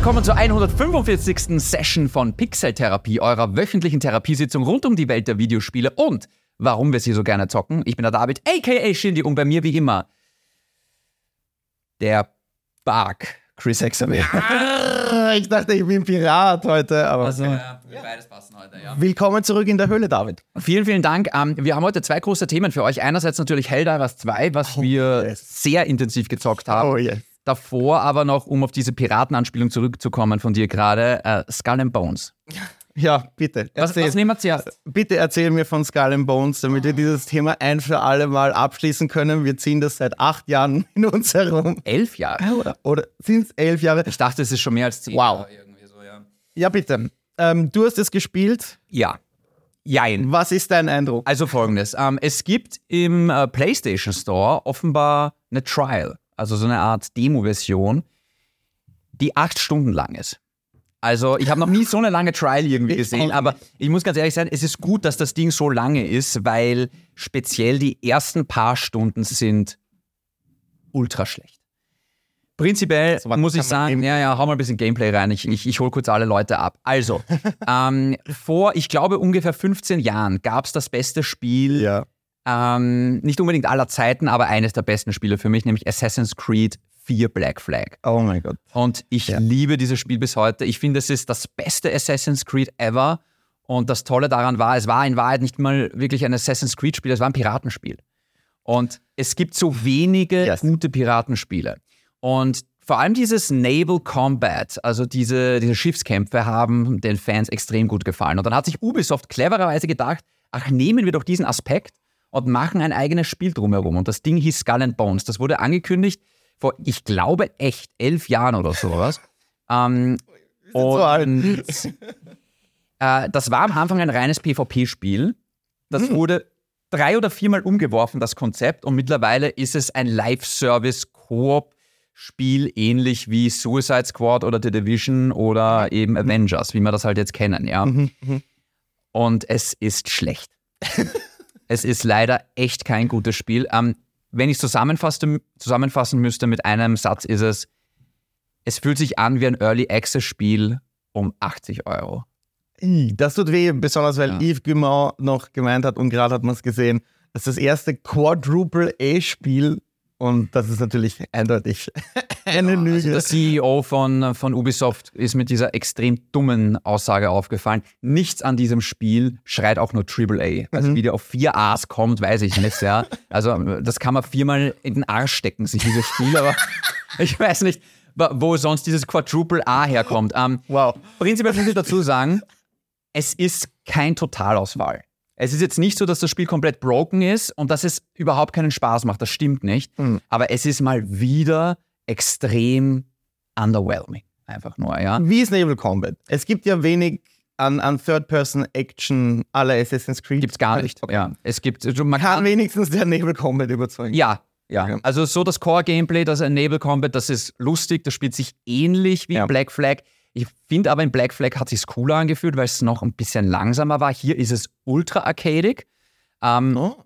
willkommen zur 145. Session von Pixel Therapie, eurer wöchentlichen Therapiesitzung rund um die Welt der Videospiele und warum wir sie so gerne zocken. Ich bin der David, aka Shindy, und bei mir wie immer der Bark, Chris Hexamer. Ah, Ich dachte, ich bin Pirat heute, aber Also, ja, beides passen heute, ja. willkommen zurück in der Höhle, David. Vielen, vielen Dank. Ähm, wir haben heute zwei große Themen für euch. Einerseits natürlich Helldivers 2, was Oh, wir yes. sehr intensiv gezockt haben. Oh yes. Davor aber noch, um auf diese Piratenanspielung zurückzukommen von dir gerade, äh, Skull and Bones. Ja, bitte. Was, Erzähl, was nehmen wir zuerst? bitte erzähl mir von Skull and Bones, damit wir dieses Thema ein für alle Mal abschließen können. Wir ziehen das seit acht Jahren in uns herum. Elf Jahre. Oder, oder sind es elf Jahre? Ich dachte, es ist schon mehr als zehn. Wow. Jahre irgendwie so, ja. Ja, bitte. Ähm, du hast es gespielt. ja. Jein. Was ist dein Eindruck? Also folgendes. Ähm, es gibt im äh, PlayStation Store offenbar eine Trial, also so eine Art Demo-Version, die acht Stunden lang ist. Also ich habe noch nie so eine lange Trial irgendwie gesehen, aber ich muss ganz ehrlich sein, es ist gut, dass das Ding so lange ist, weil speziell die ersten paar Stunden sind ultra schlecht. Prinzipiell So, was muss ich sagen, ja, ja, hau mal ein bisschen Gameplay rein. Ich, ich, ich hole kurz alle Leute ab. Also, ähm, vor, ich glaube, ungefähr 15 Jahren gab es das beste Spiel Ja. Ähm, nicht unbedingt aller Zeiten, aber eines der besten Spiele für mich, nämlich Assassin's Creed 4 Black Flag. Oh mein Gott. Und ich Ja. liebe dieses Spiel bis heute. Ich finde, es ist das beste Assassin's Creed ever. Und das Tolle daran war, es war in Wahrheit nicht mal wirklich ein Assassin's Creed-Spiel, es war ein Piratenspiel. Und es gibt so wenige Yes. gute Piratenspiele. Und vor allem dieses Naval Combat, also diese, diese Schiffskämpfe, haben den Fans extrem gut gefallen. Und dann hat sich Ubisoft clevererweise gedacht, ach, nehmen wir doch diesen Aspekt und machen ein eigenes Spiel drumherum. Und das Ding hieß Skull and Bones. Das wurde angekündigt vor, ich glaube, echt elf Jahren oder sowas. ähm, so und äh, das war am Anfang ein reines PvP-Spiel. Das Hm. wurde drei oder viermal umgeworfen, das Konzept. Und mittlerweile ist es ein Live-Service-Koop-Spiel, ähnlich wie Suicide Squad oder The Division oder eben Avengers, wie wir das halt jetzt kennen, ja. Mhm, mhm. Und es ist schlecht. es ist leider echt kein gutes Spiel. Ähm, wenn ich es zusammenfassen, müsste mit einem Satz, ist es, es fühlt sich an wie ein Early Access Spiel um 80 Euro. Das tut weh, besonders weil Ja. Yves Guillemot noch gemeint hat und gerade hat man es gesehen, das ist das erste Quadruple A-Spiel und das ist natürlich eindeutig eine Also Lüge. der CEO von, von Ubisoft ist mit dieser extrem dummen Aussage aufgefallen. Nichts an diesem Spiel schreit auch nur AAA. Also wie der auf vier A's kommt, weiß ich nicht. Ja. Also das kann man viermal in den Arsch stecken, sich dieses Spiel, aber ich weiß nicht, wo sonst dieses Quadruple A herkommt. Ähm, wow. Prinzipiell muss ich dazu sagen, es ist kein Totalauswahl. Es ist jetzt nicht so, dass das Spiel komplett broken ist und dass es überhaupt keinen Spaß macht. Das stimmt nicht. Mhm. Aber es ist mal wieder extrem underwhelming. Einfach nur, ja. Wie ist Naval Combat? Es gibt ja wenig an, an Third-Person-Action aller Assassin's Creed. Gibt's gar nicht. Ja. Es gibt, also man Kann kann, wenigstens der Naval Combat überzeugen. ja, ja. Okay. Also so das Core-Gameplay, das Enable Combat, das ist lustig, das spielt sich ähnlich wie Ja. Black Flag. Ich finde aber in Black Flag hat sich cooler angefühlt, weil es noch ein bisschen langsamer war. Hier ist es ultra arcadig. Ähm, Oh.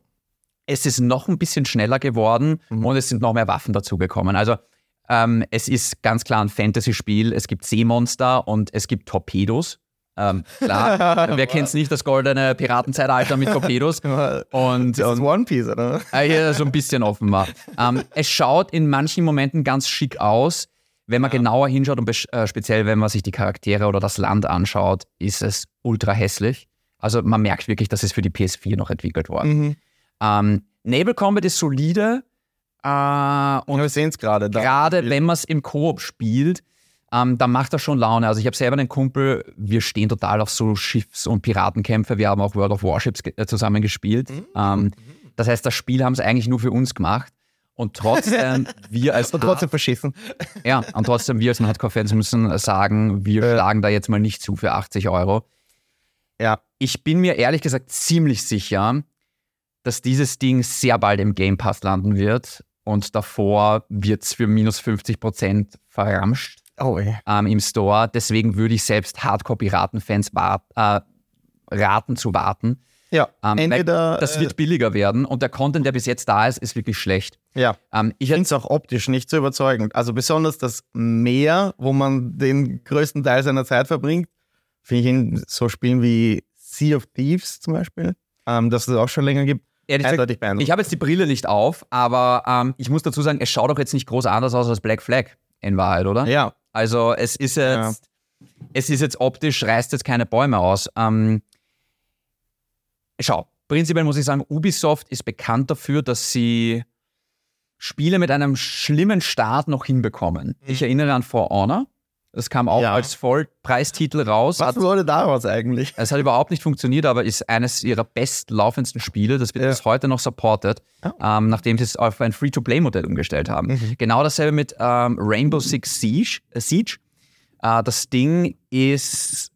es ist noch ein bisschen schneller geworden Mhm. und es sind noch mehr Waffen dazugekommen. Also ähm, es ist ganz klar ein Fantasy-Spiel. Es gibt Seemonster und es gibt Torpedos. Ähm, klar, wer kennt es nicht, das goldene Piratenzeitalter mit Torpedos. Und, Das ist One Piece, oder? äh, hier so ein bisschen offenbar. Ähm, es schaut in manchen Momenten ganz schick aus. Wenn man genauer hinschaut und äh, speziell wenn man sich die Charaktere oder das Land anschaut, ist es ultra hässlich. Also man merkt wirklich, das ist für die PS4 noch entwickelt worden. Mhm. Ähm, Naval Combat ist solide äh, und wir sehen es gerade. gerade wenn man es im Koop spielt, ähm, dann macht das schon Laune. Also ich habe selber einen Kumpel, wir stehen total auf so Schiffs- und Piratenkämpfe. Wir haben auch World of Warships äh, zusammen gespielt. Ähm, das heißt, das Spiel haben sie eigentlich nur für uns gemacht. Und trotzdem, wir als Und trotzdem verschissen. ja, und trotzdem wir als Hardcore-Fans müssen sagen, wir Ja. schlagen da jetzt mal nicht zu für 80 Euro. Ja. Ich bin mir ehrlich gesagt ziemlich sicher, dass dieses Ding sehr bald im Game Pass landen wird und davor wird es für minus 50 Prozent verramscht Oh, ey. ähm, im Store. Deswegen würde ich selbst Hardcore-Piraten-Fans äh, raten zu warten. Ja, Ähm, entweder. das äh, wird billiger werden und der Content, der bis jetzt da ist, ist wirklich schlecht. ja. Ähm, ich finde es auch optisch nicht so überzeugend. Also besonders das Meer, wo man den größten Teil seiner Zeit verbringt, finde ich in so Spielen wie Sea of Thieves zum Beispiel, ähm, das es auch schon länger gibt, ehrlich gesagt, ich habe jetzt die Brille nicht auf, aber ähm, ich muss dazu sagen, es schaut doch jetzt nicht groß anders aus als Black Flag in Wahrheit, oder? Ja, Also es ist jetzt, es ist jetzt optisch, reißt jetzt keine Bäume aus. Ähm, schau, prinzipiell muss ich sagen, Ubisoft ist bekannt dafür, dass sie Spiele mit einem schlimmen Start noch hinbekommen. Ich erinnere an For Honor. Das kam auch Ja. als Vollpreistitel raus. was Hat, wurde daraus eigentlich? es hat überhaupt nicht funktioniert, aber ist eines ihrer bestlaufendsten Spiele. Das wird Ja. bis heute noch supported, Oh. ähm, nachdem sie es auf ein Free-to-Play-Modell umgestellt haben. Mhm. Genau dasselbe mit ähm, Rainbow Six Siege. Äh, Siege. Äh, das Ding ist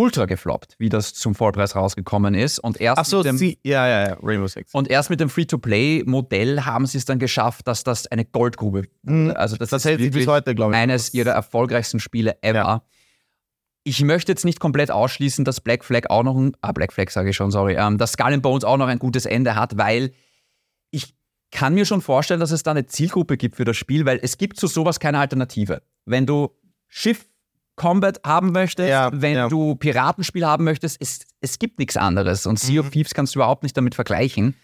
ultra gefloppt, wie das zum Vollpreis rausgekommen ist. Und erst, Ach so, mit, dem, sie, ja, ja, ja, Rainbow Six. und erst mit dem Free-to-Play-Modell haben sie es dann geschafft, dass das eine Goldgrube Mhm. Also das, Das ist hält sich bis heute, glaube ich. eines ihrer erfolgreichsten Spiele ever. Ja. Ich möchte jetzt nicht komplett ausschließen, dass Black Flag auch noch ein, ah, Black Flag sage ich schon, sorry, ähm, dass Skull and Bones auch noch ein gutes Ende hat, weil ich kann mir schon vorstellen, dass es da eine Zielgruppe gibt für das Spiel, weil es gibt zu sowas keine Alternative. Wenn du Schiff Combat haben möchtest, Ja, wenn ja. du Piratenspiel haben möchtest, es, es gibt nichts anderes. Und Sea Mhm. of Thieves kannst du überhaupt nicht damit vergleichen.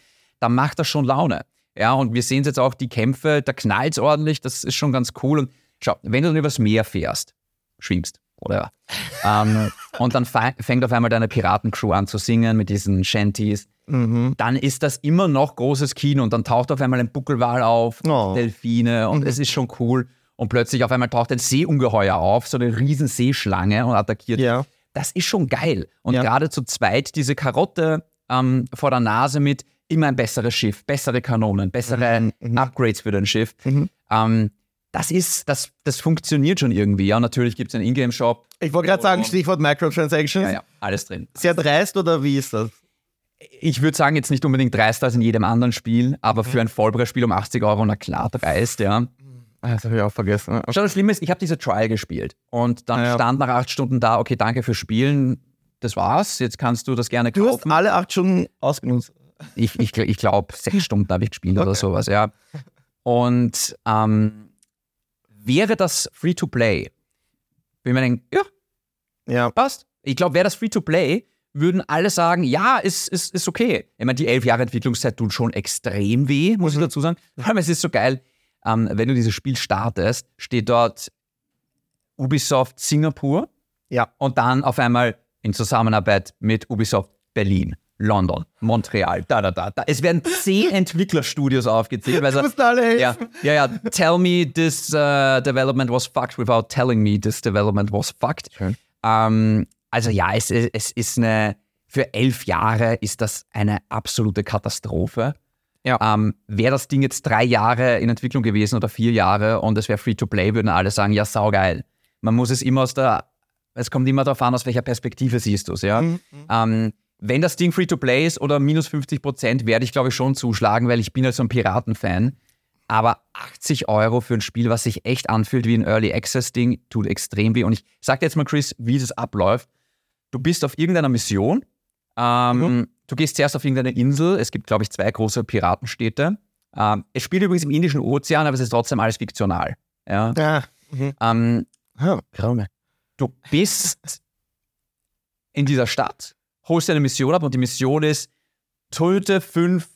Da macht das schon Laune. Ja, und wir sehen jetzt auch die Kämpfe, da knallt es ordentlich, das ist schon ganz cool. Und schau, wenn du dann übers Meer fährst, schwimmst, oder ähm, und dann fängt auf einmal deine Piratencrew an zu singen mit diesen Shanties, Mhm. dann ist das immer noch großes Kino und dann taucht auf einmal ein Buckelwal auf, Oh. Delfine und Mhm. es ist schon cool. Und plötzlich auf einmal taucht ein Seeungeheuer auf, so eine riesen Seeschlange und attackiert. Ja. Das ist schon geil. Und Ja. gerade zu zweit diese Karotte ähm, vor der Nase mit immer ein besseres Schiff, bessere Kanonen, bessere Mhm, mhm. Upgrades für dein Schiff. Mhm. Ähm, das ist, das, das funktioniert schon irgendwie. Ja, natürlich gibt es einen Ingame-Shop. Ich wollte gerade sagen. Stichwort Microtransactions. Ja, ja, alles drin. Sehr dreist oder wie ist das? Ich würde sagen, jetzt nicht unbedingt dreister als in jedem anderen Spiel, aber Mhm. für ein Vollpreisspiel um 80 Euro, na klar, dreist, ja. Ah, Das habe ich auch vergessen. Schau, das Schlimme ist, ich habe diese Trial gespielt und dann Ah, ja. stand nach acht Stunden da, okay, danke fürs Spielen, das war's, jetzt kannst du das gerne Du hast kaufen. alle acht Stunden ausgenutzt. Ich, ich, ich glaube, sechs Stunden habe ich gespielt oder Okay. sowas, ja. Und ähm, wäre das Free-to-Play, wenn man denkt, ja, Ja. passt. Ich glaube, wäre das Free-to-Play, würden alle sagen, ja, ist, ist, ist okay. Ich meine, die elf Jahre Entwicklungszeit tut schon extrem weh, muss ich dazu sagen. Vor allem, es ist so geil, ähm, wenn du dieses Spiel startest, steht dort Ubisoft Singapur Ja. und dann auf einmal in Zusammenarbeit mit Ubisoft Berlin, London, Montreal, da, da, da. da. Es werden zehn Entwicklerstudios aufgezählt. Weil Du musst alle helfen. ja, ja, ja. Tell me this uh, development was fucked without telling me this development was fucked. Schön. Ähm, also ja, es, es ist eine, für elf Jahre ist das eine absolute Katastrophe. Ja. Ähm, Wäre das Ding jetzt drei Jahre in Entwicklung gewesen oder vier Jahre und es wäre Free-to-Play, würden alle sagen, ja, saugeil. Man muss es immer aus der, es kommt immer darauf an, aus welcher Perspektive siehst du es, ja. Mhm. Ähm, wenn das Ding Free-to-Play ist oder minus 50 Prozent, werde ich glaube ich schon zuschlagen, weil ich bin halt so ein Piraten-Fan. Aber 80 Euro für ein Spiel, was sich echt anfühlt wie ein Early Access-Ding, tut extrem weh. Und ich sag dir jetzt mal, Chris, wie das abläuft. Du bist auf irgendeiner Mission. Ähm, Mhm. Du gehst zuerst auf irgendeine Insel. Es gibt, glaube ich, zwei große Piratenstädte. Ähm, es spielt übrigens im Indischen Ozean, aber es ist trotzdem alles fiktional. Ja. Ja. Mhm. Ähm, Oh, du bist in dieser Stadt, holst dir eine Mission ab und die Mission ist, töte fünf,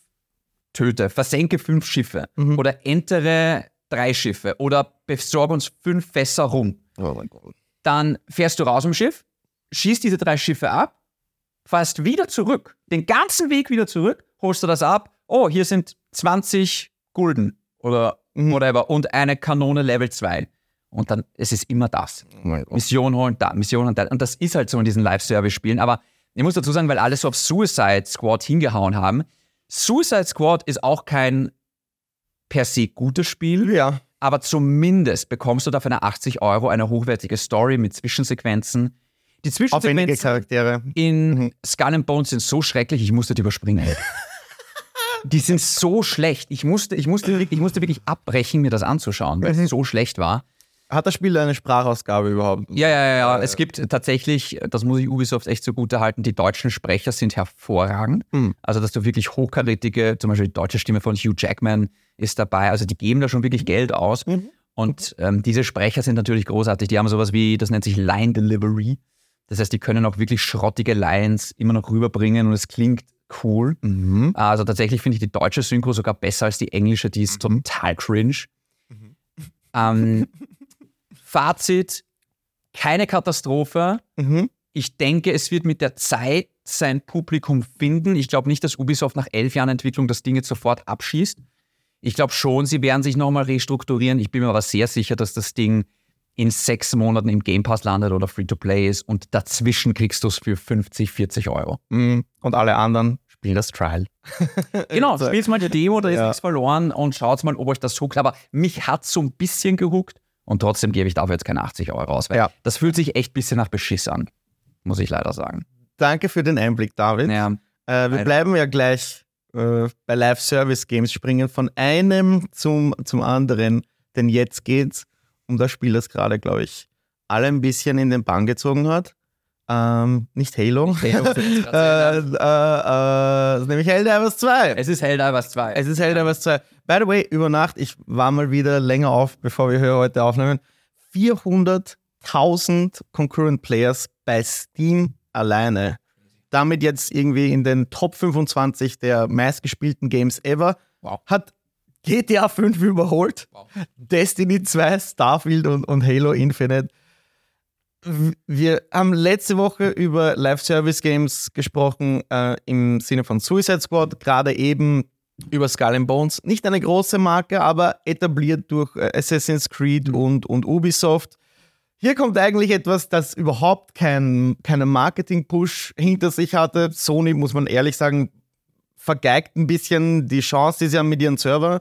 töte, versenke fünf Schiffe Mhm. oder entere drei Schiffe oder besorge uns fünf Fässer rum. Oh mein Gott. Dann fährst du raus im Schiff, schießt diese drei Schiffe ab, fährst wieder zurück, den ganzen Weg wieder zurück, holst du das ab, oh, hier sind 20 Gulden oder whatever und eine Kanone Level 2. Und dann, es ist immer das. Oh. Mission holen, da, Mission und da. Und das ist halt so in diesen Live-Service-Spielen. Aber ich muss dazu sagen, weil alle so auf Suicide Squad hingehauen haben, Suicide Squad ist auch kein per se gutes Spiel, Ja. aber zumindest bekommst du da für eine 80 Euro eine hochwertige Story mit Zwischensequenzen. Die Zwischensequenzen Charaktere. in Mhm. Skull and Bones sind so schrecklich, ich musste die überspringen. die sind so schlecht. Ich musste, ich, musste, wirklich- ich musste wirklich abbrechen, mir das anzuschauen, weil es so schlecht war. Hat das Spiel eine Sprachausgabe überhaupt? Ja, ja, ja, ja. Es gibt tatsächlich, das muss ich Ubisoft echt so gut erhalten, die deutschen Sprecher sind hervorragend. Hm. Also, dass du wirklich hochkarätige, zum Beispiel die deutsche Stimme von Hugh Jackman ist dabei. Also, die geben da schon wirklich Geld aus. Mhm. Und ähm, diese Sprecher sind natürlich großartig. Die haben sowas wie, das nennt sich Line Delivery. Das heißt, die können auch wirklich schrottige Lines immer noch rüberbringen und es klingt cool. Mhm. Also tatsächlich finde ich die deutsche Synchro sogar besser als die englische, die ist total cringe. Ähm, Fazit, keine Katastrophe. Mhm. Ich denke, es wird mit der Zeit sein Publikum finden. Ich glaube nicht, dass Ubisoft nach elf Jahren Entwicklung das Ding jetzt sofort abschießt. Ich glaube schon, sie werden sich nochmal restrukturieren. Ich bin mir aber sehr sicher, dass das Ding in sechs Monaten im Game Pass landet oder Free-to-Play ist und dazwischen kriegst du es für 50, 40 Euro. Mhm. Und alle anderen spielen das Trial. Genau, spielt mal die Demo, da ist Ja. nichts verloren und schaut mal, ob euch das huckt. Aber mich hat so ein bisschen gehuckt und trotzdem gebe ich dafür jetzt keine 80 Euro aus. Weil Ja. Das fühlt sich echt ein bisschen nach Beschiss an, muss ich leider sagen. Danke für den Einblick, David. Ja, Äh, wir bleiben ja gleich äh, bei Live-Service-Games, springen von einem zum, zum anderen, denn jetzt geht's um das Spiel, das gerade, glaube ich, alle ein bisschen in den Bann gezogen hat. Ähm, nicht Halo. Halo äh, äh, äh, nämlich Helldivers 2. es ist Helldivers 2. Es ist Helldivers 2. By the way, über Nacht, ich war mal wieder länger auf, bevor wir hier heute aufnehmen. 400.000 Concurrent Players bei Steam alleine. Damit jetzt irgendwie in den Top 25 der meistgespielten Games ever. Wow. Hat GTA 5 überholt. Wow. Destiny 2, Starfield und, und Halo Infinite. Wir haben letzte Woche über Live-Service-Games gesprochen, äh, im Sinne von Suicide Squad, gerade eben über Skull and Bones. Nicht eine große Marke, aber etabliert durch äh, Assassin's Creed und, und Ubisoft. Hier kommt eigentlich etwas, das überhaupt kein, keinen Marketing-Push hinter sich hatte. Sony, muss man ehrlich sagen, vergeigt ein bisschen die Chance, die sie haben mit ihren Server,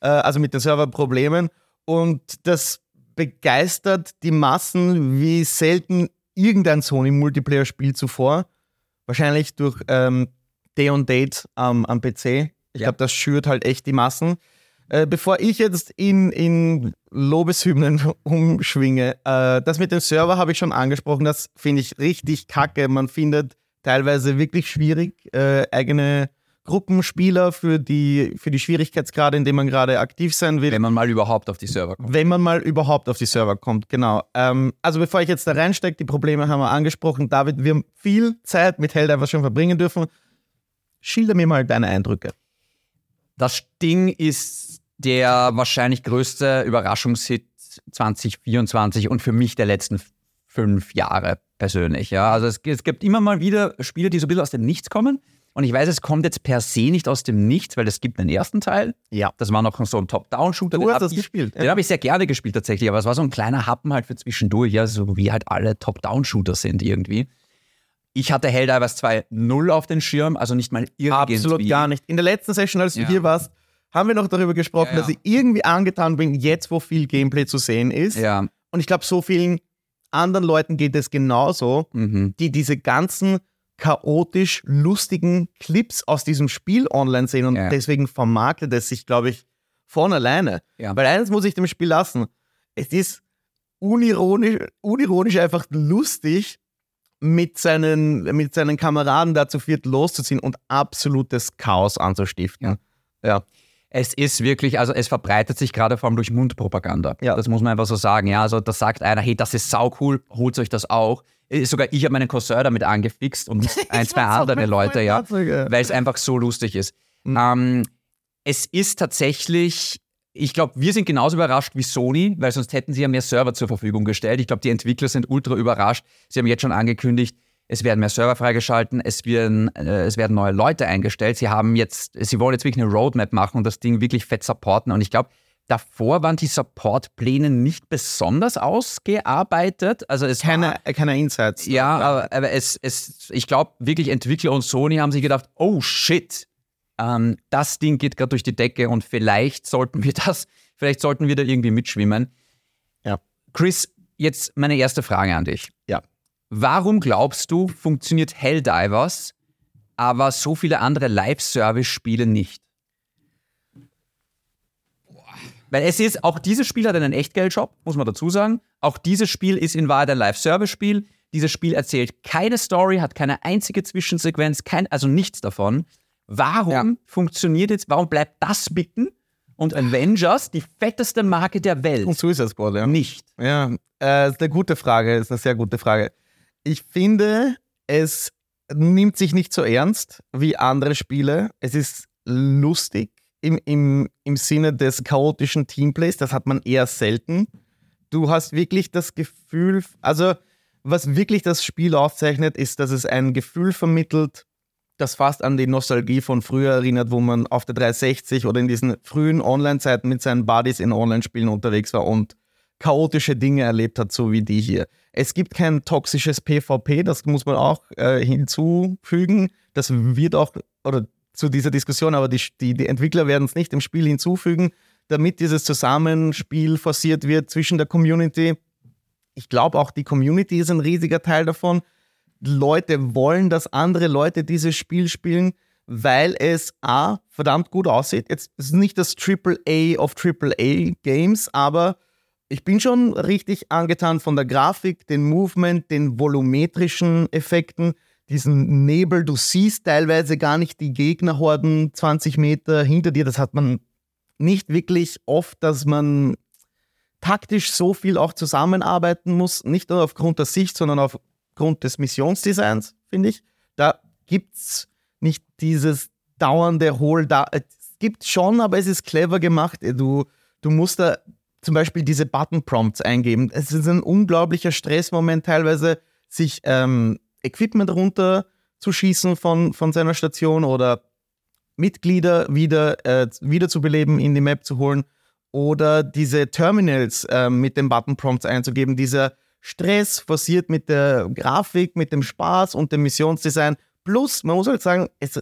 äh, also mit den Serverproblemen. Und das begeistert die Massen wie selten irgendein Sony-Multiplayer-Spiel zuvor. Wahrscheinlich durch ähm, Day on Date am am PC. Ich Ja. glaube, das schürt halt echt die Massen. Äh, bevor ich jetzt in, in Lobeshymnen umschwinge, äh, das mit dem Server habe ich schon angesprochen, das finde ich richtig kacke. Man findet teilweise wirklich schwierig, äh, eigene Gruppenspieler für die, für die Schwierigkeitsgrade, in denen man gerade aktiv sein will wenn man mal überhaupt auf die Server kommt. wenn man mal überhaupt auf die Server kommt, genau. Ähm, also bevor ich jetzt da reinstecke, die Probleme haben wir angesprochen. David, wir haben viel Zeit mit Helldivers schon verbringen dürfen. Schilder mir mal deine Eindrücke. Das Ding ist der wahrscheinlich größte Überraschungshit 2024 und für mich der letzten fünf Jahre persönlich. Ja, also es, es gibt immer mal wieder Spiele, die so ein bisschen aus dem Nichts kommen. Und ich weiß, es kommt jetzt per se nicht aus dem Nichts, weil es gibt einen ersten Teil. Ja. Das war noch so ein Top-Down-Shooter. Du hast das ich- gespielt. Den habe ich sehr gerne gespielt tatsächlich, aber es war so ein kleiner Happen halt für zwischendurch, ja, so wie halt alle Top-Down-Shooter sind irgendwie. Ich hatte Helldivers 2 null auf den Schirm, also nicht mal irgendwie. Absolut gar nicht. In der letzten Session, als du Ja. hier warst, haben wir noch darüber gesprochen, Ja, ja. dass ich irgendwie angetan bin, jetzt wo viel Gameplay zu sehen ist. Ja, Und ich glaube, so vielen anderen Leuten geht es genauso, mhm. die diese ganzen chaotisch lustigen Clips aus diesem Spiel online sehen und Ja. deswegen vermarktet es sich, glaube ich, von alleine. Ja. Weil eines muss ich dem Spiel lassen. Es ist unironisch, unironisch einfach lustig, mit seinen, mit seinen Kameraden da zu viert loszuziehen und absolutes Chaos anzustiften. Ja. Es ist wirklich, also es verbreitet sich gerade vor allem durch Mundpropaganda. Ja. Das muss man einfach so sagen. Ja, also da sagt einer, hey, das ist sau cool, holt euch das auch. Äh, Sogar ich habe meinen Cousin damit angefixt und ein, zwei andere Leute, ja, weil es einfach so lustig ist. Mhm. Ähm, es ist tatsächlich, ich glaube, wir sind genauso überrascht wie Sony, weil sonst hätten sie ja mehr Server zur Verfügung gestellt. Ich glaube, die Entwickler sind ultra überrascht. Sie haben jetzt schon angekündigt, es werden mehr Server freigeschalten, es werden, äh, es werden neue Leute eingestellt. Sie haben jetzt, sie wollen jetzt wirklich eine Roadmap machen und das Ding wirklich fett supporten. Und ich glaube, davor waren die Support-Pläne nicht besonders ausgearbeitet. Also es war- Keine, keine Insights. ja, aber, aber es, es, ich glaube wirklich, Entwickler und Sony haben sich gedacht, oh shit, ähm, das Ding geht gerade durch die Decke und vielleicht sollten wir das, vielleicht sollten wir da irgendwie mitschwimmen. Ja. Chris, jetzt meine erste Frage an dich. Ja. Warum glaubst du, funktioniert Helldivers, aber so viele andere Live-Service-Spiele nicht? Weil es ist, auch dieses Spiel hat einen Echtgeldshop, muss man dazu sagen. Auch dieses Spiel ist in Wahrheit ein Live-Service-Spiel. Dieses Spiel erzählt keine Story, hat keine einzige Zwischensequenz, kein, also nichts davon. Warum Ja. funktioniert jetzt, warum bleibt das bitten und Avengers, die fetteste Marke der Welt, Und Suicide Squad, ja. nicht? Ja, äh, ist eine gute Frage, ist eine sehr gute Frage. Ich finde, es nimmt sich nicht so ernst wie andere Spiele. Es ist lustig im, im, im Sinne des chaotischen Teamplays, das hat man eher selten. Du hast wirklich das Gefühl, also was wirklich das Spiel auszeichnet, ist, dass es ein Gefühl vermittelt, das fast an die Nostalgie von früher erinnert, wo man auf der 360 oder in diesen frühen Online-Zeiten mit seinen Buddies in Online-Spielen unterwegs war und chaotische Dinge erlebt hat, so wie die hier. Es gibt kein toxisches PvP, das muss man auch äh, hinzufügen. Das wird auch, oder zu dieser Diskussion, aber die, die, die Entwickler werden es nicht im Spiel hinzufügen, damit dieses Zusammenspiel forciert wird zwischen der Community. Ich glaube auch, die Community ist ein riesiger Teil davon. Leute wollen, dass andere Leute dieses Spiel spielen, weil es A, verdammt gut aussieht. Jetzt ist nicht das Triple A of Triple A Games, aber ich bin schon richtig angetan von der Grafik, den Movement, den volumetrischen Effekten, diesen Nebel. Du siehst teilweise gar nicht die Gegnerhorden 20 Meter hinter dir. Das hat man nicht wirklich oft, dass man taktisch so viel auch zusammenarbeiten muss. Nicht nur aufgrund der Sicht, sondern aufgrund des Missionsdesigns, finde ich. Da gibt es nicht dieses dauernde Hol. Da, es gibt schon, aber es ist clever gemacht. Du, du musst da zum Beispiel diese Button-Prompts eingeben. Es ist ein unglaublicher Stressmoment teilweise, sich ähm, Equipment runter zu schießen von, von seiner Station oder Mitglieder wieder, äh, wiederzubeleben, in die Map zu holen oder diese Terminals äh, mit den Button-Prompts einzugeben. Dieser Stress forciert mit der Grafik, mit dem Spaß und dem Missionsdesign. Plus, man muss halt sagen, es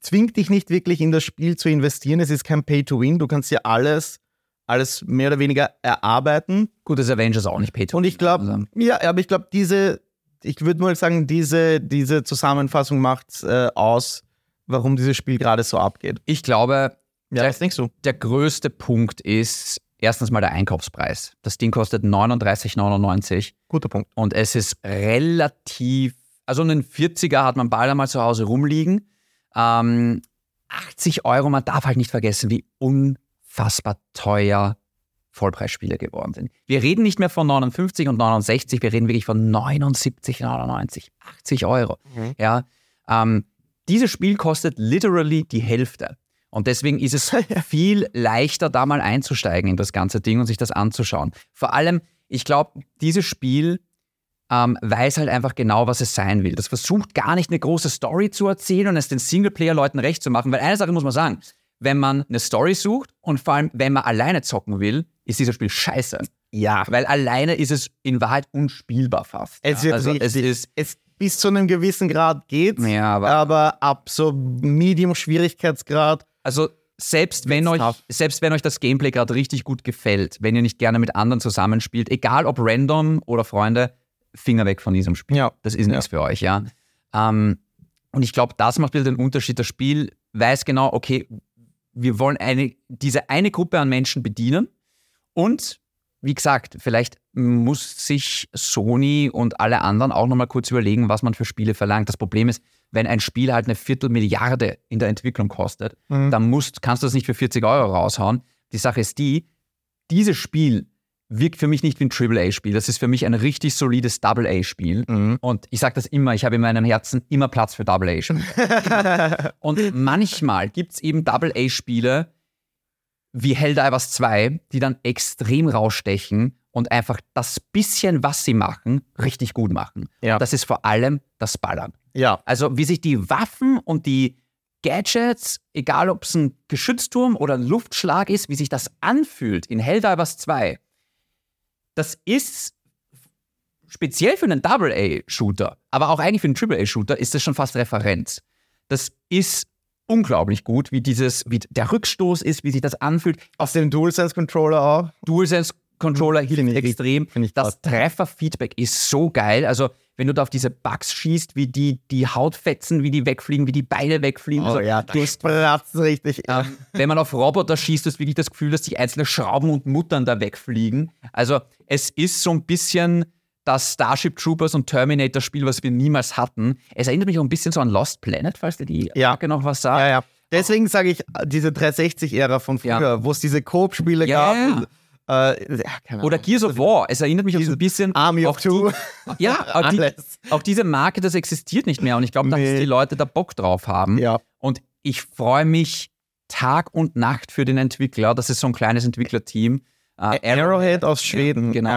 zwingt dich nicht wirklich in das Spiel zu investieren. Es ist kein Pay-to-Win. Du kannst ja alles, alles mehr oder weniger erarbeiten. Gut, das Avengers auch nicht Peter. Und ich glaube, Also, ja, aber ich glaube, diese, ich würde mal sagen, diese, diese Zusammenfassung macht äh, aus, warum dieses Spiel gerade so abgeht. ich glaube, Ja, Der- denkst du? der größte Punkt ist erstens mal der Einkaufspreis. Das Ding kostet 39,99 Guter Punkt. und es ist relativ, also einen 40er hat man bald einmal zu Hause rumliegen. Ähm, 80 Euro, man darf halt nicht vergessen, wie unfassbar teuer Vollpreisspiele geworden sind. Wir reden nicht mehr von 59 und 69, wir reden wirklich von 79,99, 80 Euro. Mhm. Ja, ähm, dieses Spiel kostet literally die Hälfte. Und deswegen ist es viel leichter, da mal einzusteigen in das ganze Ding und sich das anzuschauen. Vor allem, ich glaube, dieses Spiel ähm, weiß halt einfach genau, was es sein will. Das versucht gar nicht eine große Story zu erzählen und es den Singleplayer-Leuten recht zu machen. Weil eine Sache muss man sagen, wenn man eine Story sucht und vor allem, wenn man alleine zocken will, ist dieses Spiel scheiße. Ja. Weil alleine ist es in Wahrheit unspielbar fast. Es ja. wird also es ist, Es bis zu einem gewissen Grad geht, ja, aber aber ab so Medium-Schwierigkeitsgrad. Also selbst wenn, euch, tough. selbst wenn euch das Gameplay gerade richtig gut gefällt, wenn ihr nicht gerne mit anderen zusammenspielt, egal ob random oder Freunde, Finger weg von diesem Spiel. Ja. Das ist nichts für euch, ja. Ähm, und ich glaube, das macht wieder den Unterschied. Das Spiel weiß genau, okay, wir wollen eine, diese eine Gruppe an Menschen bedienen und wie gesagt, vielleicht muss sich Sony und alle anderen auch nochmal kurz überlegen, was man für Spiele verlangt. Das Problem ist, wenn ein Spiel halt eine Viertelmilliarde in der Entwicklung kostet, Mhm. dann musst, kannst du das nicht für 40 Euro raushauen. Die Sache ist die, dieses Spiel wirkt für mich nicht wie ein AAA-Spiel. Das ist für mich ein richtig solides Double-A-Spiel. Mhm. Und ich sage das immer, ich habe in meinem Herzen immer Platz für Double-A-Spiele. Und manchmal gibt es eben Double-A-Spiele wie Helldivers 2, die dann extrem rausstechen und einfach das bisschen, was sie machen, richtig gut machen. Ja. Das ist vor allem das Ballern. Ja. Also wie sich die Waffen und die Gadgets, egal ob es ein Geschützturm oder ein Luftschlag ist, wie sich das anfühlt in Helldivers 2, das ist speziell für einen Double-A-Shooter, aber auch eigentlich für einen Triple-A-Shooter ist das schon fast Referenz. Das ist unglaublich gut, wie dieses, wie der Rückstoß ist, wie sich das anfühlt. Aus dem DualSense-Controller auch. DualSense Controller hilft extrem. das Trefferfeedback ist so geil. Also wenn du da auf diese Bugs schießt, wie die, die Hautfetzen, wie die wegfliegen, wie die Beine wegfliegen. Oh also, ja, du spratzt richtig. ähm, wenn man auf Roboter schießt, hast du wirklich das Gefühl, dass die einzelnen Schrauben und Muttern da wegfliegen. Also es ist so ein bisschen das Starship Troopers und Terminator Spiel, was wir niemals hatten. Es erinnert mich auch ein bisschen so an Lost Planet, falls dir die Ja. Marke noch was sagt. Ja, ja. Deswegen sage ich, diese 360-Ära von früher, Ja. wo es diese Coop-Spiele Ja, gab. Äh, ja, Oder. Gears of War. Es erinnert mich auch so ein bisschen Army of Two. Die, ja, auch, die, auch diese Marke, das existiert nicht mehr. Und ich glaube, dass Nee. die Leute da Bock drauf haben. Ja. Und ich freue mich Tag und Nacht für den Entwickler. Das ist so ein kleines Entwicklerteam. Äh, Arrowhead aus Schweden. Genau.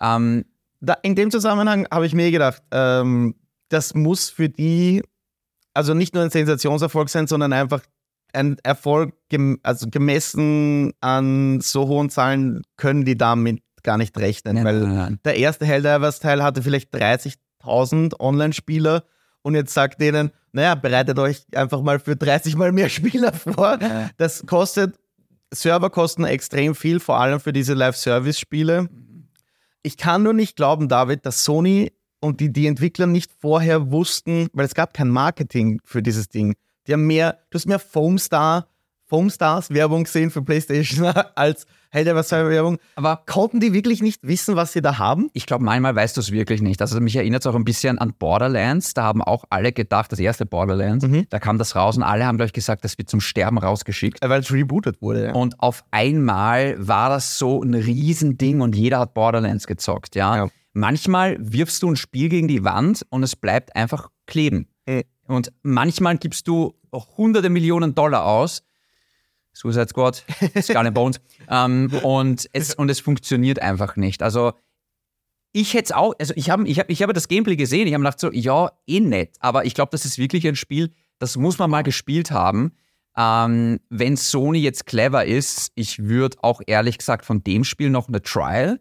Ja. Ähm, Da, in dem Zusammenhang habe ich mir gedacht, ähm, das muss für die also nicht nur ein Sensationserfolg sein, sondern einfach ein Erfolg, gem also gemessen an so hohen Zahlen, können die damit gar nicht rechnen. nein, weil nein, nein. der erste Helldivers-Teil hatte vielleicht 30.000 Online-Spieler und jetzt sagt denen, naja, bereitet euch einfach mal für 30 mal mehr Spieler vor. Das kostet, Server kosten extrem viel, vor allem für diese Live-Service-Spiele. Ich kann nur nicht glauben, David, dass Sony und die, die Entwickler nicht vorher wussten, weil es gab kein Marketing für dieses Ding. Die haben mehr, du hast mehr Foamstar, Foamstars Werbung gesehen für PlayStation als Helldivers Werbung. Aber Konnten die wirklich nicht wissen, was sie da haben? ich glaube, manchmal weißt du es wirklich nicht. Also mich erinnert es auch ein bisschen an Borderlands. Da haben auch alle gedacht, das erste Borderlands, Mhm. da kam das raus und alle haben, glaube ich, gesagt, das wird zum Sterben rausgeschickt. Äh, Weil es rebootet wurde. Ja. Und auf einmal war das so ein Riesending und jeder hat Borderlands gezockt, ja. Ja. Manchmal wirfst du ein Spiel gegen die Wand und es bleibt einfach kleben. Mhm. Und manchmal gibst du hunderte Millionen Dollar aus. Suicide Squad, Skull and Bones. ähm, und, es, und es funktioniert einfach nicht. Also ich hätte es auch, also ich habe ich hab, ich hab das Gameplay gesehen, ich habe gedacht so, ja, eh nett, aber ich glaube, das ist wirklich ein Spiel, das muss man mal gespielt haben. Ähm, wenn Sony jetzt clever ist, ich würde auch ehrlich gesagt von dem Spiel noch eine Trial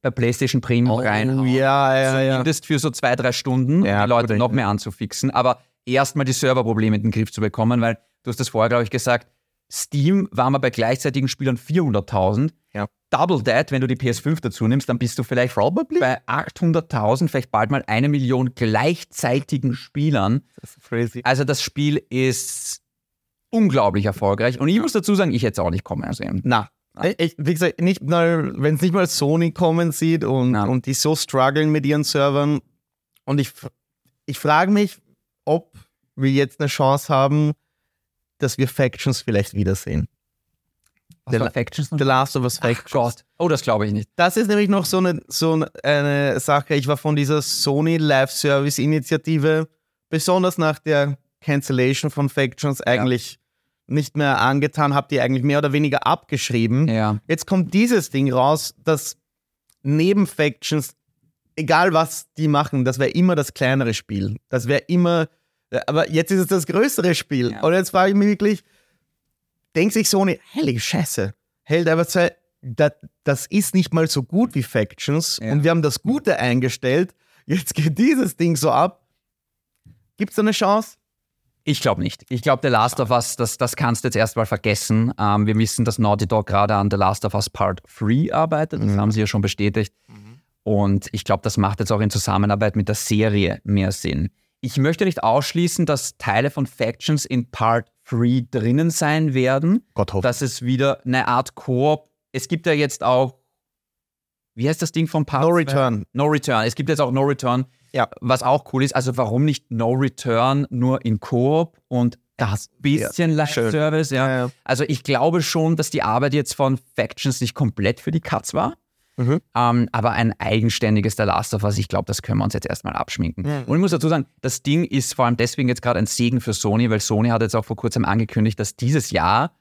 bei PlayStation Premium rein. Oh, ja, ja, ja. Zumindest für so zwei, drei Stunden, Ja, um die Leute noch mehr anzufixen. Aber erstmal die Serverprobleme in den Griff zu bekommen, weil du hast das vorher, glaube ich, gesagt, Steam war mal bei gleichzeitigen Spielern 400.000. Ja. Double that, wenn du die PS5 dazu nimmst, dann bist du vielleicht bei 800.000, vielleicht bald mal eine Million gleichzeitigen Spielern. Das ist crazy. Also das Spiel ist unglaublich erfolgreich. Und ich muss dazu sagen, ich hätte es auch nicht kommen sehen. Na, ich, wie gesagt, nicht mal, wenn es nicht mal Sony kommen sieht und, und die so strugglen mit ihren Servern. Und ich, ich frage mich, ob wir jetzt eine Chance haben, dass wir Factions vielleicht wiedersehen. Was La- Factions? The Last of Us Ach Factions. Gott. Oh, das glaube ich nicht. Das ist nämlich noch so eine, so eine Sache. Ich war von dieser Sony Live Service Initiative, besonders nach der Cancellation von Factions, eigentlich nicht mehr angetan, habe die eigentlich mehr oder weniger abgeschrieben. Ja. Jetzt kommt dieses Ding raus, dass neben Factions, egal was die machen, das wäre immer das kleinere Spiel. Das wäre immer, aber jetzt ist es das größere Spiel. Ja. Und jetzt frage ich mich wirklich, denkt sich Sony, heilige Scheiße, Helldivers 2, das, das ist nicht mal so gut wie Factions Ja. und wir haben das Gute eingestellt. Jetzt geht dieses Ding so ab. Gibt es da eine Chance? Ich glaube nicht. Ich glaube, The Last of Us, das, das kannst du jetzt erstmal vergessen. Ähm, wir wissen, dass Naughty Dog gerade an The Last of Us Part 3 arbeitet. Das Mhm. haben sie ja schon bestätigt. Und ich glaube, das macht jetzt auch in Zusammenarbeit mit der Serie mehr Sinn. Ich möchte nicht ausschließen, dass Teile von Factions in Part 3 drinnen sein werden. Gott hoffe. Dass es wieder eine Art Koop. Es gibt ja jetzt auch, wie heißt das Ding von Part No 2? Return. No Return. Es gibt jetzt auch No Return, Ja. was auch cool ist. Also warum nicht No Return nur in Koop und das bisschen schön. Live-Service, ja. Ja, ja. Also ich glaube schon, dass die Arbeit jetzt von Factions nicht komplett für die Katz war. Mhm. Ähm, aber ein eigenständiges The Last of Us, ich glaube, das können wir uns jetzt erstmal abschminken. Ja. Und ich muss dazu sagen, das Ding ist vor allem deswegen jetzt gerade ein Segen für Sony, weil Sony hat jetzt auch vor kurzem angekündigt, dass dieses Jahr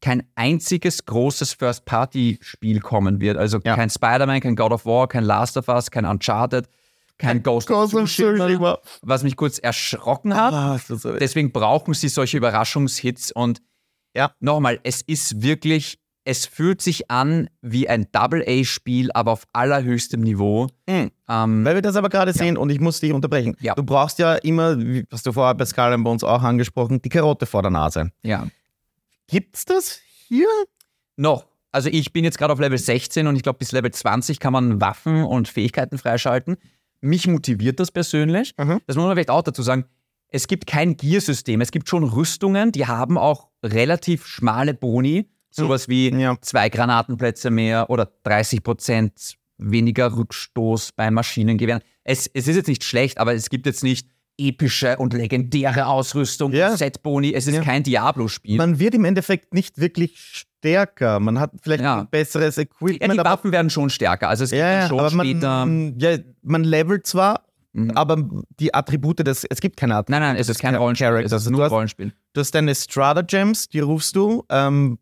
kein einziges großes First-Party-Spiel kommen wird. Also Ja. kein Spider-Man, kein God of War, kein Last of Us, kein Uncharted, kein Ghost of Tsushima, was mich kurz erschrocken hat. Ah, Deswegen brauchen sie solche Überraschungshits und Ja. nochmal, es ist wirklich, es fühlt sich an wie ein Double-A-Spiel, aber auf allerhöchstem Niveau. Mhm. Ähm, Weil wir das aber gerade sehen und ich muss dich unterbrechen. Ja. Du brauchst ja immer, wie hast du vorher bei Skull Bones auch angesprochen, die Karotte vor der Nase. ja. Gibt's das hier? Noch. Also ich bin jetzt gerade auf Level 16 und ich glaube, bis Level 20 kann man Waffen und Fähigkeiten freischalten. Mich motiviert das persönlich. Mhm. Das muss man vielleicht auch dazu sagen. Es gibt kein Gear-System. Es gibt schon Rüstungen, die haben auch relativ schmale Boni. Sowas wie Ja. zwei Granatenplätze mehr oder 30 Prozent weniger Rückstoß bei Maschinengewehren. Es, es ist jetzt nicht schlecht, aber es gibt jetzt nicht epische und legendäre Ausrüstung, Ja. Set-Boni. Es ist Ja. kein Diablo-Spiel. Man wird im Endeffekt nicht wirklich stärker. Man hat vielleicht Ja. ein besseres Ja, Equipment. die aber, Waffen werden schon stärker. Also es gibt ja, ja, schon aber später. man, ja, man levelt zwar, Mhm. aber die Attribute des, es gibt keine Attribute. Nein, nein, es ist kein Rollenspiel. Es ist nur du hast- Rollenspiel. Du hast deine Strata Gems, die rufst du, ähm,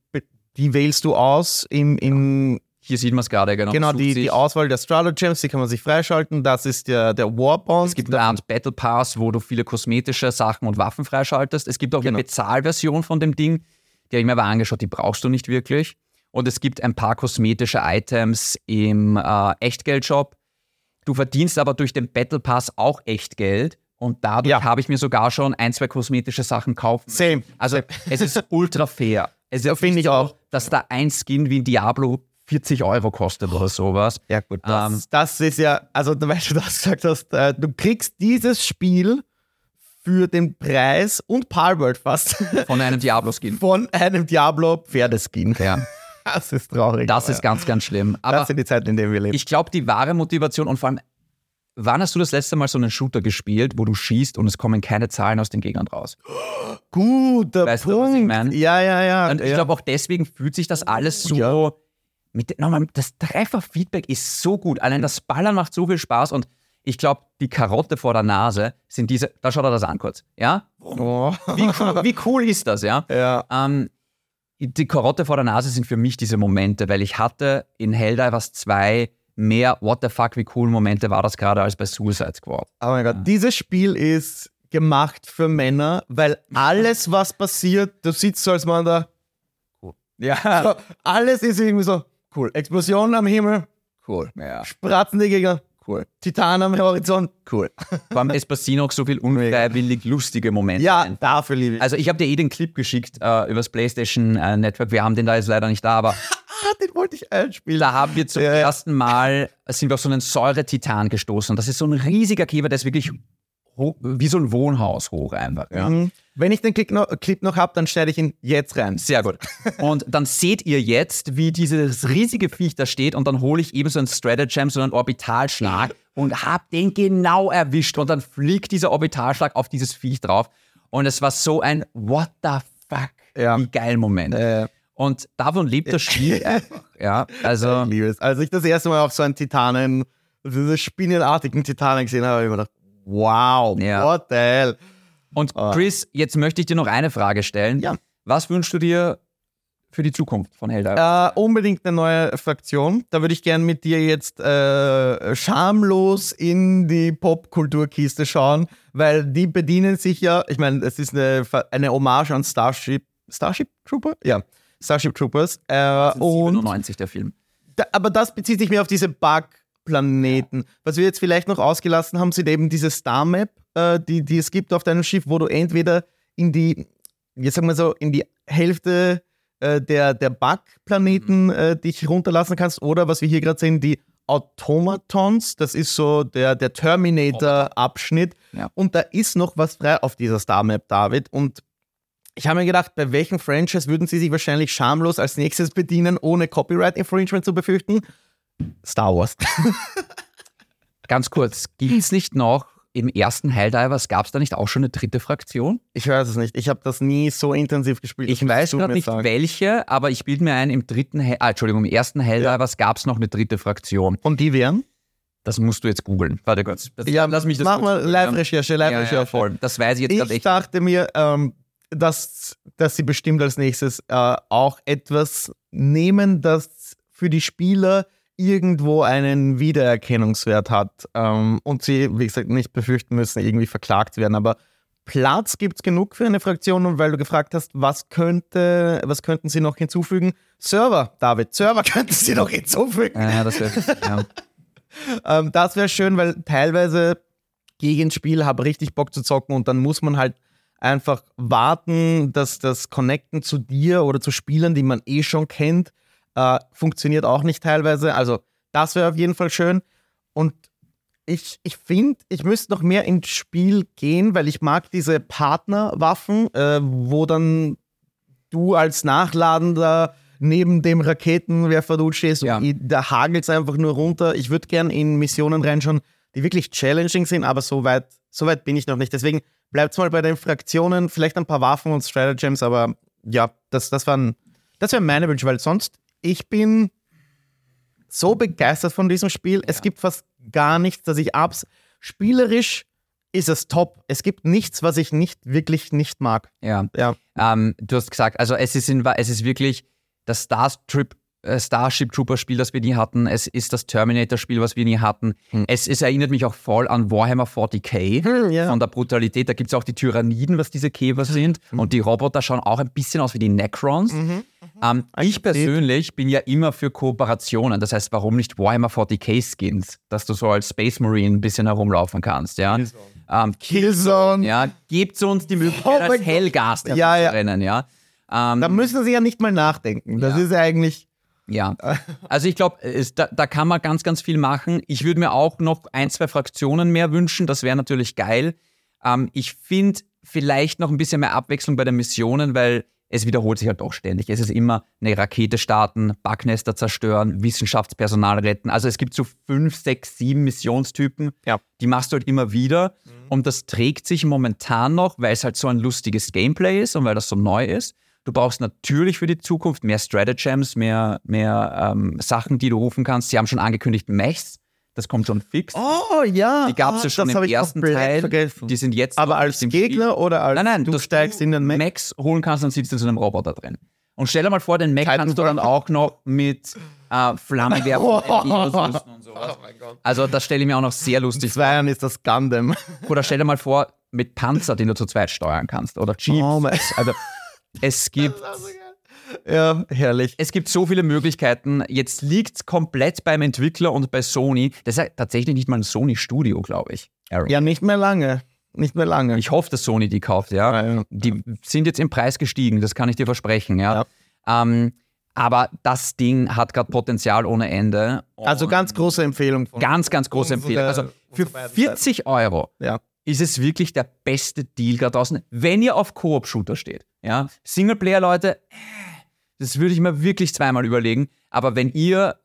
die wählst du aus im, im Hier sieht man es gerade, genau. genau, die, die Auswahl der Strata Gems, die kann man sich freischalten. Das ist der, der Warbond. Es gibt eine Art Battle Pass, wo du viele kosmetische Sachen und Waffen freischaltest. Es gibt auch Genau. eine Bezahlversion von dem Ding. Die habe ich mir aber angeschaut, die brauchst du nicht wirklich. Und es gibt ein paar kosmetische Items im äh, Echtgeldshop. Du verdienst aber durch den Battle Pass auch Echtgeld. Und dadurch Ja. habe ich mir sogar schon ein, zwei kosmetische Sachen kaufen. Same. Also es ist ultra fair. Es finde ich auch. Dass da ein Skin wie in Diablo 40 Euro kostet oder sowas. Ja, gut. Das, Ähm, das ist ja, also, weil du das gesagt hast, äh, du kriegst dieses Spiel für den Preis und Palworld fast Von einem Diablo-Skin. von einem Diablo Pferdeskin. Ja, Das ist traurig. das ist ganz, ganz schlimm. Aber das sind die Zeiten, in denen wir leben. ich glaube, die wahre Motivation und vor allem, wann hast du das letzte Mal so einen Shooter gespielt, wo du schießt und es kommen keine Zahlen aus den Gegnern raus? Guter Weißt du, was ich Punkt. mein? Ja, ja, ja. Und ich ja. glaube, auch deswegen fühlt sich das alles so. Ja. Mit, nochmal, das Trefferfeedback ist so gut. Allein das Ballern macht so viel Spaß und ich glaube, die Karotte vor der Nase sind diese. Da schaut er das an kurz. Ja? Oh. Wie cool, wie cool ist das, ja? Ja. Ähm, die Karotte vor der Nase sind für mich diese Momente, weil ich hatte in Helldivers 2 mehr What the fuck, wie cool Momente war das gerade als bei Suicide Squad. Oh mein Gott, dieses Spiel ist gemacht für Männer, weil alles, was passiert, du sitzt so als Mann da. Ja. So, alles ist irgendwie so cool. Explosion am Himmel, cool. ja. Spratzen die Gegner, cool. Titan am Horizont, cool. Vor allem, es passieren auch so viel unfreiwillig lustige Momente. Ja, ein. dafür liebe ich. Also ich habe dir eh den Clip geschickt äh, übers PlayStation äh, Network. Wir haben den da jetzt leider nicht da, aber ah, den wollte ich einspielen. da haben wir zum Ja, ersten Mal sind wir auf so einen Säure-Titan gestoßen. Und das ist so ein riesiger Käfer, der ist wirklich ho- wie so ein Wohnhaus hoch einfach. Ja. Mhm. Wenn ich den Clip noch, Clip noch habe, dann schneide ich ihn jetzt rein. Sehr gut. Und dann seht ihr jetzt, wie dieses riesige Viech da steht und dann hole ich eben so einen Stratagem, so einen Orbitalschlag und hab den genau erwischt und dann fliegt dieser Orbitalschlag auf dieses Viech drauf und es war so ein What the fuck, Ja. wie geil Moment. Äh, Und davon lebt das Spiel einfach. Ja, also ich liebe es. Als ich das erste Mal auf so einen Titanen, diese spinnenartigen Titanen gesehen habe, habe ich mir gedacht, wow, Ja. what the hell. und Chris, jetzt möchte ich dir noch eine Frage stellen. Ja. Was wünschst du dir für die Zukunft von Helldivers? Äh, unbedingt eine neue Fraktion. Da würde ich gern mit dir jetzt äh, schamlos in die Popkulturkiste schauen, weil die bedienen sich ja, ich meine, es ist eine, eine Hommage an Starship, Starship Trooper? Ja, Starship Troopers. Äh, und 97 der Film. da, aber das bezieht sich mehr auf diese Bug-Planeten. Was wir jetzt vielleicht noch ausgelassen haben, sind eben diese Star-Map, äh, die, die es gibt auf deinem Schiff, wo du entweder in die, jetzt sagen wir so, in die Hälfte äh, der, der Bug-Planeten äh, dich runterlassen kannst oder was wir hier gerade sehen, die Automatons, das ist so der, der Terminator-Abschnitt. Ja. Und da ist noch was frei auf dieser Star-Map, David. Und ich habe mir gedacht, bei welchem Franchise würden sie sich wahrscheinlich schamlos als nächstes bedienen, ohne Copyright-Infringement zu befürchten? Star Wars. Ganz kurz, gibt es nicht noch im ersten Helldivers, gab es da nicht auch schon eine dritte Fraktion? Ich weiß es nicht. Ich habe das nie so intensiv gespielt. Ich weiß gerade nicht sagen. welche, aber ich bilde mir ein, im dritten, Hell- ah, Entschuldigung, im ersten Helldivers gab es noch eine dritte Fraktion. Und die wären? Das musst du jetzt googeln. Warte kurz. Das, Ja, lass mich das Mach mal googeln. Live-Recherche, ja, ja, Live-Recherche. voll. Das weiß ich jetzt gerade Ich echt. dachte mir, ähm, dass, dass sie bestimmt als nächstes äh, auch etwas nehmen, das für die Spieler irgendwo einen Wiedererkennungswert hat ähm, und sie, wie gesagt, nicht befürchten müssen, irgendwie verklagt werden. Aber Platz gibt es genug für eine Fraktion und weil du gefragt hast, was könnte, was könnten sie noch hinzufügen? Server, David, Server könnten sie noch hinzufügen. Ja, das wäre. ja. Ähm, das wäre schön, weil teilweise gehe ich ins Spiel, habe richtig Bock zu zocken und dann muss man halt einfach warten, dass das Connecten zu dir oder zu Spielern, die man eh schon kennt, äh, funktioniert auch nicht teilweise. Also das wäre auf jeden Fall schön. Und Ich, ich finde, ich müsste noch mehr ins Spiel gehen, weil ich mag diese Partnerwaffen, äh, wo dann du als Nachladender neben dem Raketenwerfer du stehst Ja. und da hagelt es einfach nur runter. Ich würde gern in Missionen reinschauen, die wirklich challenging sind, aber so weit, so weit bin ich noch nicht. Deswegen bleibt mal bei den Fraktionen, vielleicht ein paar Waffen und Stratagems, aber ja, das, das waren, das wären meine Wünsche, weil sonst, ich bin so begeistert von diesem Spiel. Es gibt fast gar nichts, das ich abs. Spielerisch ist es top. Es gibt nichts, was ich nicht wirklich nicht mag. Ja. Ja. Ähm, du hast gesagt, also es ist, in, es ist wirklich das Star Trip, Starship Trooper Spiel, das wir nie hatten. Es ist das Terminator Spiel, was wir nie hatten. Es, es erinnert mich auch voll an Warhammer 40k. Hm, ja. Von der Brutalität. Da gibt es auch die Tyranniden, was diese Käfer sind. Und die Roboter schauen auch ein bisschen aus wie die Necrons. Ähm, ich persönlich bin ja immer für Kooperationen. Das heißt, warum nicht Warhammer 40k Skins? Dass du so als Space Marine ein bisschen herumlaufen kannst. Ja? Ähm, Killzone. ja, gebt uns die Möglichkeit, Oh als Gott. Hellgast Ja, ja. zu rennen, ja. Ähm, Da müssen sie ja nicht mal nachdenken. Das Ja. ist ja eigentlich. Ja. Also ich glaube, da, da kann man ganz, ganz viel machen. Ich würde mir auch noch ein, zwei Fraktionen mehr wünschen. Das wäre natürlich geil. Ähm, ich finde vielleicht noch ein bisschen mehr Abwechslung bei den Missionen, weil es wiederholt sich halt doch ständig. Es ist immer eine Rakete starten, Backnester zerstören, Wissenschaftspersonal retten. Also es gibt so fünf, sechs, sieben Missionstypen. Ja. Die machst du halt immer wieder. Und das trägt sich momentan noch, weil es halt so ein lustiges Gameplay ist und weil das so neu ist. Du brauchst natürlich für die Zukunft mehr Stratagems, mehr, mehr ähm, Sachen, die du rufen kannst. Sie haben schon angekündigt Mechs. Das kommt schon fix. Oh ja. die gab es ah, ja schon das im ersten Teil. Vergessen. Die sind jetzt Aber als im Spiel. Gegner oder als Nein, nein, du steigst in den Mac? Max holen kannst, dann sitzt du zu einem Roboter drin. Und stell dir mal vor, den Mac Titan kannst du dann auch noch mit äh, Flammenwerfer ausrüsten und sowas. Also das stelle ich mir auch noch sehr lustig vor. Zweiern ist das Gundam. Oder stell dir mal vor, mit Panzer, den du zu zweit steuern kannst. Oder Jeeps. Oh mein- also es gibt, ja, herrlich. es gibt so viele Möglichkeiten. Jetzt liegt es komplett beim Entwickler und bei Sony. Das ist ja tatsächlich nicht mal ein Sony-Studio, glaube ich. Aaron. Ja, nicht mehr lange. Nicht mehr lange. Ich hoffe, dass Sony die kauft, ja. Ja, ja. Die sind jetzt im Preis gestiegen, das kann ich dir versprechen, ja. Ähm, aber das Ding hat gerade Potenzial ohne Ende. also ganz große Empfehlung von ganz, ganz große Empfehlung. Also für unsere beiden 40 Euro Ja. Ist es wirklich der beste Deal gerade draußen, wenn ihr auf Koop-Shooter steht. Ja? Singleplayer, Leute, äh, das würde ich mir wirklich zweimal überlegen. Aber wenn ihr,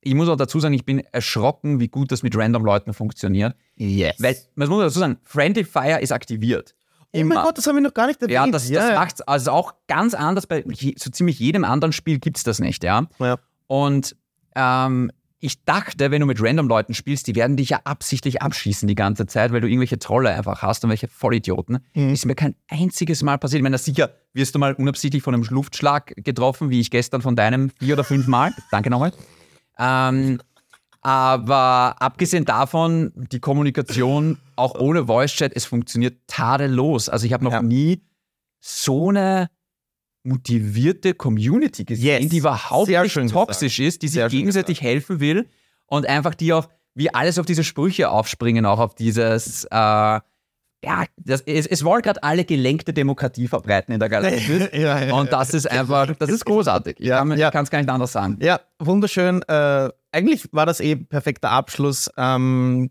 ich muss auch dazu sagen, ich bin erschrocken, wie gut das mit random Leuten funktioniert. Yes. Weil, man muss dazu sagen, Friendly Fire ist aktiviert. oh mein Gott, das haben wir noch gar nicht erwähnt. Ja, das, das ja. macht also auch ganz anders. Bei so ziemlich jedem anderen Spiel gibt es das nicht, ja. Ja. Und ähm, ich dachte, wenn du mit random Leuten spielst, die werden dich ja absichtlich abschießen die ganze Zeit, weil du irgendwelche Trolle einfach hast und welche Vollidioten. Mhm. Ist mir kein einziges Mal passiert. Ich meine, sicher wirst du mal unabsichtlich von einem Luftschlag getroffen, wie ich gestern von deinem vier oder fünf Mal. Danke nochmal. Ähm, aber abgesehen davon, die Kommunikation auch ohne Voice-Chat, es funktioniert tadellos. Also ich habe noch Ja. nie so eine motivierte Community gesehen, Yes. die überhaupt Sehr nicht toxisch ist, die sich Sehr gegenseitig helfen will und einfach die auch, wie alles auf diese Sprüche aufspringen, auch auf dieses, äh, ja, das, es, es wollen gerade alle gelenkte Demokratie verbreiten in der Galaxie. ja, ja, Und das ist einfach, das ist großartig. Ich Ja, kann ja. es gar nicht anders sagen. Ja, wunderschön. Äh, eigentlich war das eh perfekter Abschluss. Ähm,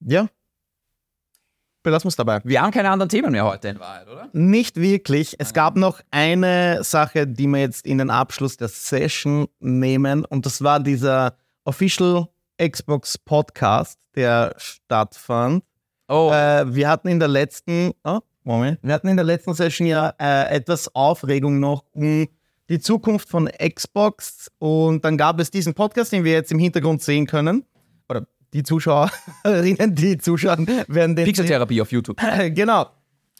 ja. Belassen wir es dabei. Wir haben keine anderen Themen mehr heute in Wahrheit, oder? Nicht wirklich. Es gab noch eine Sache, die wir jetzt in den Abschluss der Session nehmen. Und das war dieser Official Xbox Podcast, der stattfand. Oh, Äh, wir hatten in der letzten, oh, Moment, wir hatten in der letzten Session ja äh, etwas Aufregung noch um die Zukunft von Xbox und dann gab es diesen Podcast, den wir jetzt im Hintergrund sehen können. Die Zuschauerinnen, die zuschauen, werden den. Pixeltherapie auf YouTube. genau.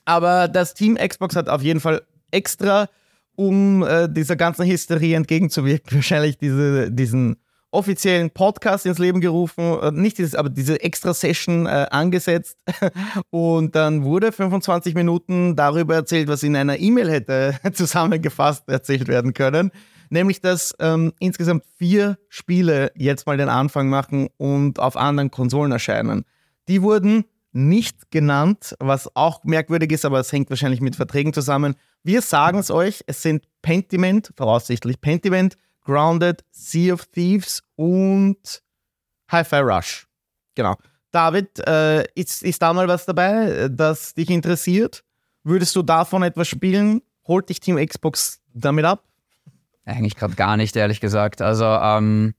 Aber das Team Xbox hat auf jeden Fall extra, um äh, dieser ganzen Hysterie entgegenzuwirken, wahrscheinlich diese, diesen offiziellen Podcast ins Leben gerufen, äh, nicht dieses, aber diese extra Session äh, angesetzt und dann wurde 25 Minuten darüber erzählt, was in einer E-Mail hätte zusammengefasst erzählt werden können, nämlich dass ähm, insgesamt vier Spiele jetzt mal den Anfang machen und auf anderen Konsolen erscheinen. Die wurden nicht genannt, was auch merkwürdig ist, aber es hängt wahrscheinlich mit Verträgen zusammen. Wir sagen es euch, es sind Pentiment, voraussichtlich Pentiment, Grounded, Sea of Thieves und Hi-Fi Rush. Genau. David, äh, ist, ist da mal was dabei, das dich interessiert? Würdest du davon etwas spielen? Holt dich Team Xbox damit ab? Eigentlich gerade gar nicht, ehrlich gesagt. Also, ähm,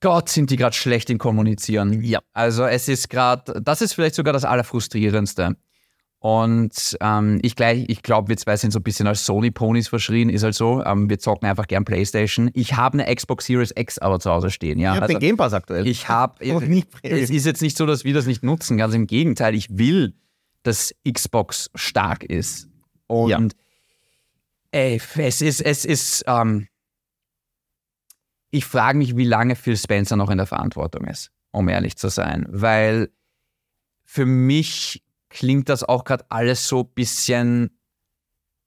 Gott, sind die gerade schlecht im Kommunizieren. Ja. Also es ist gerade, das ist vielleicht sogar das Allerfrustrierendste. Und ähm, ich, gleich- ich glaube, wir zwei sind so ein bisschen als Sony-Ponys verschrien, ist halt so. Ähm, wir zocken einfach gern Playstation. Ich habe eine Xbox Series X aber zu Hause stehen. Ja, Ich habe also den Game Pass aktuell. ich habe. Noch nie Es ist jetzt nicht so, dass wir das nicht nutzen. Ganz im Gegenteil, ich will, dass Xbox stark ist. Und Ja. Ey, es ist, es ist, ähm, ich frage mich, wie lange Phil Spencer noch in der Verantwortung ist, um ehrlich zu sein. Weil für mich klingt das auch gerade alles so ein bisschen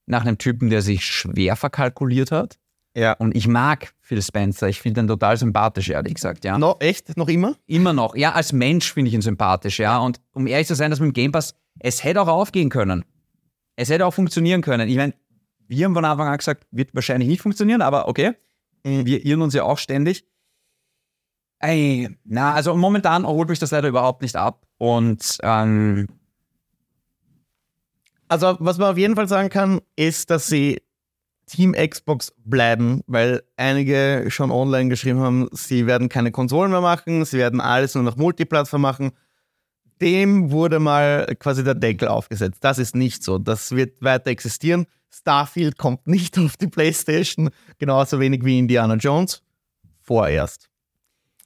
nach einem Typen, der sich schwer verkalkuliert hat. ja. Und ich mag Phil Spencer. Ich finde ihn total sympathisch, ehrlich gesagt, ja. No, echt? Noch immer? Immer noch. Ja, als Mensch finde ich ihn sympathisch, ja. Und um ehrlich zu sein, das mit dem Game Pass, es hätte auch aufgehen können. Es hätte auch funktionieren können. Ich meine, wir haben von Anfang an gesagt, wird wahrscheinlich nicht funktionieren, aber okay. Mhm. Wir irren uns ja auch ständig. Ey, na, also momentan holt mich das leider überhaupt nicht ab. Und ähm, Also, was man auf jeden Fall sagen kann, ist, dass sie Team Xbox bleiben, weil einige schon online geschrieben haben, sie werden keine Konsolen mehr machen, sie werden alles nur noch Multiplattform machen. Dem wurde mal quasi der Deckel aufgesetzt. Das ist nicht so. Das wird weiter existieren. Starfield kommt nicht auf die PlayStation, genauso wenig wie Indiana Jones. Vorerst.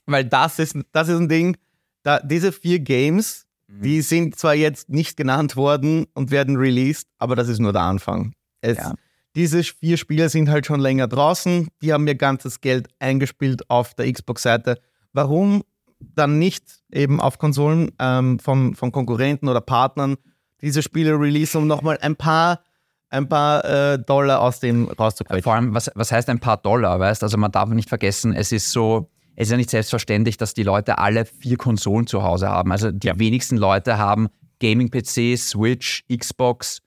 Weil das ist, das ist ein Ding, da, diese vier Games, die sind zwar jetzt nicht genannt worden und werden released, aber das ist nur der Anfang. Es, Ja. Diese vier Spiele sind halt schon länger draußen, die haben ihr ganzes Geld eingespielt auf der Xbox-Seite. Warum dann nicht eben auf Konsolen ähm, von, von Konkurrenten oder Partnern diese Spiele releasen, um nochmal ein paar, ein paar äh, Dollar aus dem rauszukriegen? vor allem, was, was heißt ein paar Dollar, weißt Also man darf nicht vergessen, es ist so, es ist ja nicht selbstverständlich, dass die Leute alle vier Konsolen zu Hause haben. Also die wenigsten Leute haben Gaming-PC, Switch, Xbox,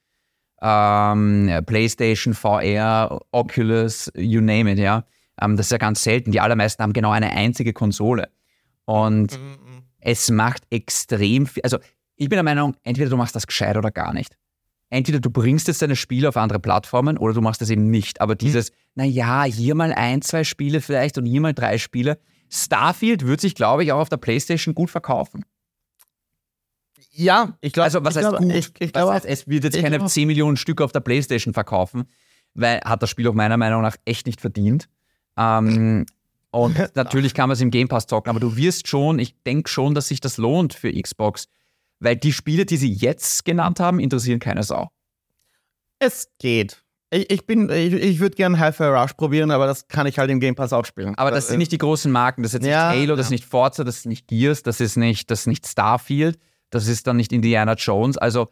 ähm, PlayStation, VR, Oculus, you name it, ja. Ähm, das ist ja ganz selten. Die allermeisten haben genau eine einzige Konsole. Und es macht extrem viel. Also, ich bin der Meinung, entweder du machst das gescheit oder gar nicht. Entweder du bringst jetzt deine Spiele auf andere Plattformen oder du machst das eben nicht. Aber dieses, naja, hier mal ein, zwei Spiele vielleicht und hier mal drei Spiele. Starfield wird sich, glaube ich, auch auf der PlayStation gut verkaufen. Ja, ich glaube, Also, was heißt glaube, gut? Ich, ich glaube, heißt, es wird jetzt keine glaube- 10 Millionen Stück auf der PlayStation verkaufen, weil hat das Spiel auch meiner Meinung nach echt nicht verdient. Ähm, und natürlich kann man es im Game Pass zocken, aber du wirst schon, ich denke schon, dass sich das lohnt für Xbox, weil die Spiele, die sie jetzt genannt haben, interessieren keine Sau. es geht. Ich, ich bin, ich, ich würde gerne Hi-Fi Rush probieren, aber das kann ich halt im Game Pass auch spielen. Aber das sind nicht die großen Marken. Das ist jetzt Ja, nicht Halo, das ist ja. nicht Forza, das ist nicht Gears, das ist nicht, das ist nicht Starfield, das ist dann nicht Indiana Jones. Also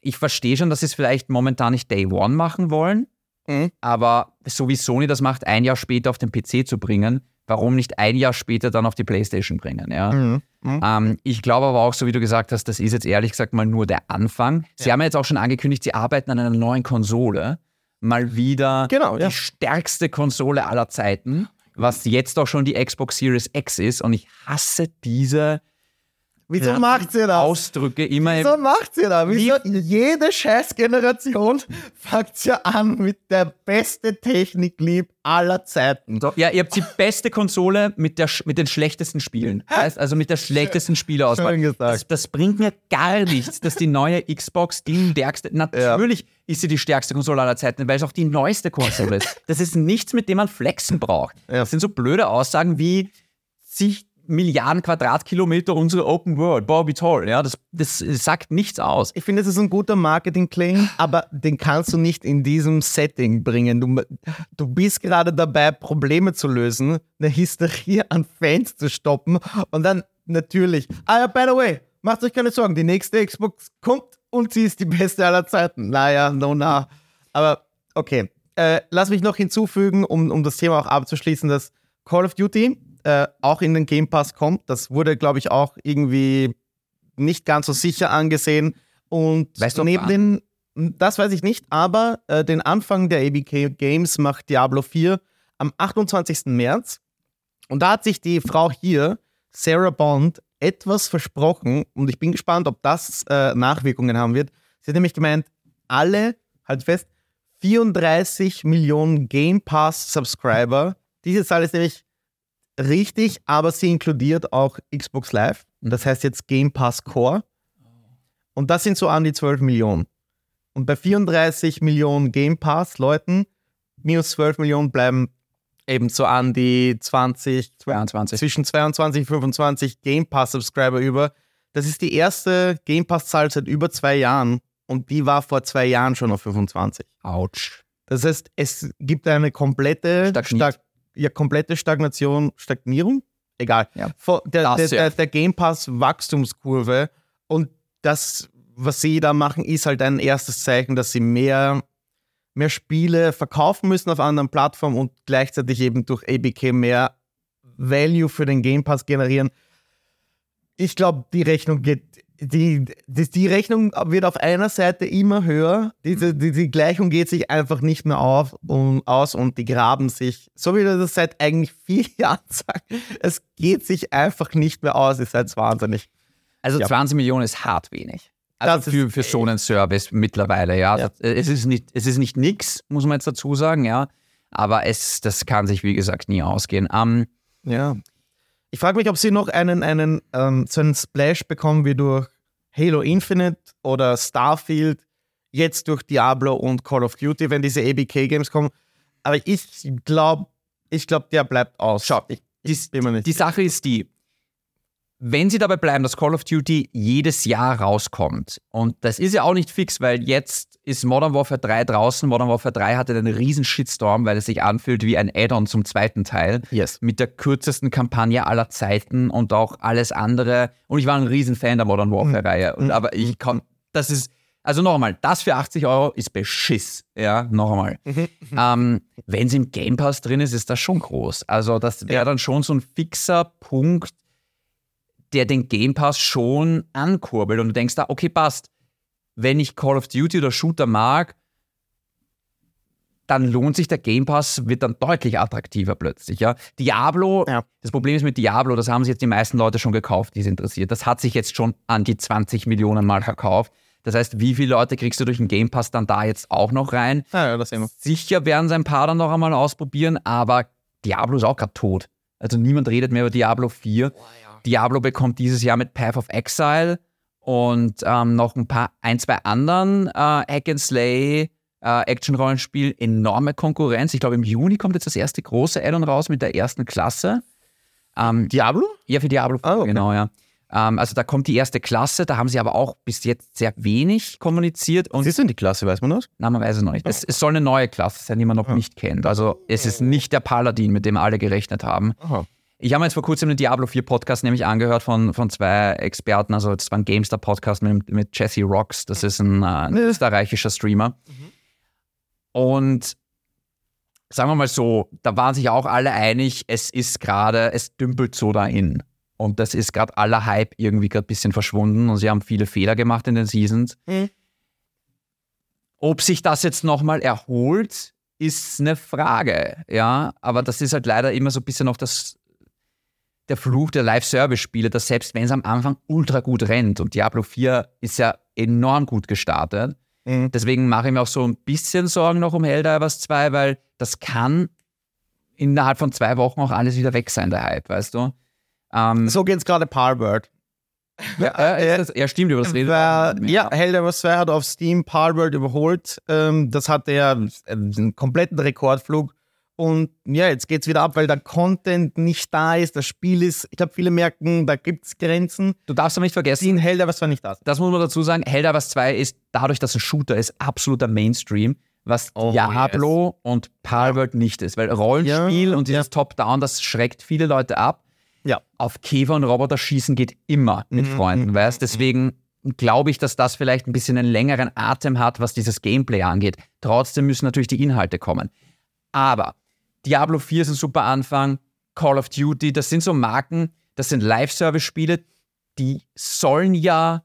ich verstehe schon, dass sie es vielleicht momentan nicht Day One machen wollen, Mhm. aber so wie Sony das macht, ein Jahr später auf den PC zu bringen, warum nicht ein Jahr später dann auf die Playstation bringen? Ja? Mhm. Mhm. Ähm, ich glaube aber auch, so wie du gesagt hast, das ist jetzt ehrlich gesagt mal nur der Anfang. Sie haben ja jetzt auch schon angekündigt, sie arbeiten an einer neuen Konsole. Mal wieder Genau, ja. die stärkste Konsole aller Zeiten, was jetzt auch schon die Xbox Series X ist. Und ich hasse diese Wieso Ja. macht sie das? Ausdrücke immer. Wieso macht sie das? Wieso? Jede Scheiß-Generation fängt ja an mit der beste Techniklieb aller Zeiten. So, ja, ihr habt die beste Konsole mit, der, mit den schlechtesten Spielen. Also mit der schlechtesten. Schön gesagt. Das, das bringt mir gar nichts, dass die neue Xbox die stärkste. Natürlich ist sie die stärkste Konsole aller Zeiten, weil es auch die neueste Konsole ist. Das ist nichts, mit dem man flexen braucht. Ja. Das sind so blöde Aussagen wie zig Milliarden Quadratkilometer unsere Open World. Wie toll. Ja, das, das sagt nichts aus. Ich finde, es ist ein guter Marketing-Claim, aber den kannst du nicht in diesem Setting bringen. Du, du bist gerade dabei, Probleme zu lösen, eine Hysterie an Fans zu stoppen und dann natürlich, ah ja, by the way, macht euch keine Sorgen, die nächste Xbox kommt und sie ist die beste aller Zeiten. Naja, no, na. Aber okay, äh, lass mich noch hinzufügen, um, um das Thema auch abzuschließen, dass Call of Duty äh, auch in den Game Pass kommt. Das wurde, glaube ich, auch irgendwie nicht ganz so sicher angesehen. Und Weißt du, neben den, das weiß ich nicht, aber äh, den Anfang der ABK Games macht Diablo 4 am 28. März. Und da hat sich die Frau hier Sarah Bond etwas versprochen und ich bin gespannt, ob das äh, Nachwirkungen haben wird. Sie hat nämlich gemeint, alle, halt fest, 34 Millionen Game Pass Subscriber. Diese Zahl ist nämlich richtig, aber sie inkludiert auch Xbox Live. Das heißt jetzt Game Pass Core. Und das sind so an die 12 Millionen. Und bei 34 Millionen Game Pass Leuten, minus 12 Millionen bleiben eben so an die 20, 22. zwischen 22 und 25 Game Pass Subscriber über. Das ist die erste Game Pass Zahl seit über zwei Jahren und die war vor zwei Jahren schon auf 25. Autsch. Das heißt, es gibt eine komplette, Stagniert. Stag ja, komplette Stagnation, Stagnierung, egal, Ja. Vor- der, der, der, der Game Pass Wachstumskurve und das, was sie da machen, ist halt ein erstes Zeichen, dass sie mehr, mehr Spiele verkaufen müssen auf anderen Plattformen und gleichzeitig eben durch ABK mehr Value für den Game Pass generieren. Ich glaube, die Rechnung geht, die, die, die Rechnung wird auf einer Seite immer höher. Diese, die, die Gleichung geht sich einfach nicht mehr auf und, aus und die graben sich, so wie wir das seit eigentlich vier Jahren sagen, es geht sich einfach nicht mehr aus. Ihr seid wahnsinnig. Also Ja. 20 Millionen ist hart wenig. Also ist- für, für so einen Service mittlerweile, ja. Ja. Es ist nicht, es ist nicht nix, muss man jetzt dazu sagen, ja. Aber es, das kann sich, wie gesagt, nie ausgehen. Ähm, Ja. Ich frage mich, ob sie noch einen, einen ähm, so einen Splash bekommen wie durch Halo Infinite oder Starfield, jetzt durch Diablo und Call of Duty, wenn diese ABK-Games kommen. Aber ich glaube, ich glaube, der bleibt aus. Schau, ich, die, ich bin mir nicht. die Sache ist die, wenn sie dabei bleiben, dass Call of Duty jedes Jahr rauskommt, und das ist ja auch nicht fix, weil jetzt ist Modern Warfare 3 draußen. Modern Warfare 3 hatte einen riesen Shitstorm, weil es sich anfühlt wie ein Add-on zum zweiten Teil. yes. mit der kürzesten Kampagne aller Zeiten und auch alles andere. Und ich war ein Riesenfan der Modern Warfare-Reihe. Und Aber ich kann, das ist, also nochmal, das für 80 Euro ist Beschiss. Ja, nochmal. ähm, Wenn es im Game Pass drin ist, ist das schon groß. Also das wäre dann schon so ein fixer Punkt, der den Game Pass schon ankurbelt. Und du denkst da, okay, passt. Wenn ich Call of Duty oder Shooter mag, dann lohnt sich der Game Pass, wird dann deutlich attraktiver plötzlich. Ja? Diablo, Ja. das Problem ist mit Diablo, das haben sich jetzt die meisten Leute schon gekauft, die es interessiert. Das hat sich jetzt schon an die 20 Millionen Mal verkauft. Das heißt, wie viele Leute kriegst du durch den Game Pass dann da jetzt auch noch rein? Ja, das sehen wir. Sicher werden sie ein paar dann noch einmal ausprobieren, aber Diablo ist auch gerade tot. Also niemand redet mehr über Diablo 4. Diablo bekommt dieses Jahr mit Path of Exile und ähm, noch ein paar, ein, zwei anderen äh, Hack and Slay äh, Action-Rollenspiel enorme Konkurrenz. Ich glaube, im Juni kommt jetzt das erste große Add-on raus mit der ersten Klasse. Ähm, Diablo? ja, für Diablo 4, Ah, okay. genau, ja. Ähm, also da kommt die erste Klasse, da haben sie aber auch bis jetzt sehr wenig kommuniziert und Was ist denn die Klasse, weiß man das? na, man weiß es noch nicht. Es, es soll eine neue Klasse sein, die man noch nicht kennt. Also es ist nicht der Paladin, mit dem alle gerechnet haben. Aha. Ich habe mir jetzt vor kurzem den Diablo 4 Podcast nämlich angehört von, von zwei Experten. Also das war ein GameStar Podcast mit, mit Jesse Rocks. Das ist ein, äh, ein österreichischer Streamer. Und sagen wir mal so, da waren sich auch alle einig, es ist gerade, es dümpelt so dahin. Und das ist gerade aller Hype irgendwie gerade ein bisschen verschwunden und sie haben viele Fehler gemacht in den Seasons. Mhm. Ob sich das jetzt nochmal erholt, ist eine Frage, ja. Aber das ist halt leider immer so ein bisschen noch das, der Fluch der Live-Service-Spiele, dass selbst wenn es am Anfang ultra gut rennt und Diablo 4 ist ja enorm gut gestartet, Mhm. deswegen mache ich mir auch so ein bisschen Sorgen noch um Helldivers 2, weil das kann innerhalb von zwei Wochen auch alles wieder weg sein, der Hype, weißt du? Ähm, So geht's gerade Palworld. ja, äh, das, ja, stimmt, über das redet Weil, man. ja, Helldivers 2 hat auf Steam Palworld überholt. Ähm, das hatte ja einen kompletten Rekordflug. Und ja, jetzt geht's wieder ab, weil der Content nicht da ist. Das Spiel ist, ich glaube, viele merken, da gibt's Grenzen. Du darfst aber nicht vergessen, Die in Helldivers 2 nicht da sind. das muss man dazu sagen, Helldivers 2 ist dadurch, dass ein Shooter ist, absoluter Mainstream, was Oh, Diablo und Palworld nicht ist. Weil Rollenspiel Ja, und dieses Top-Down, das schreckt viele Leute ab. Ja. Auf Käfer und Roboter schießen geht immer mit Mhm, Freunden, weißt Deswegen glaube ich, dass das vielleicht ein bisschen einen längeren Atem hat, was dieses Gameplay angeht. Trotzdem müssen natürlich die Inhalte kommen. Aber Diablo 4 ist ein super Anfang, Call of Duty, das sind so Marken, das sind Live-Service-Spiele, die sollen ja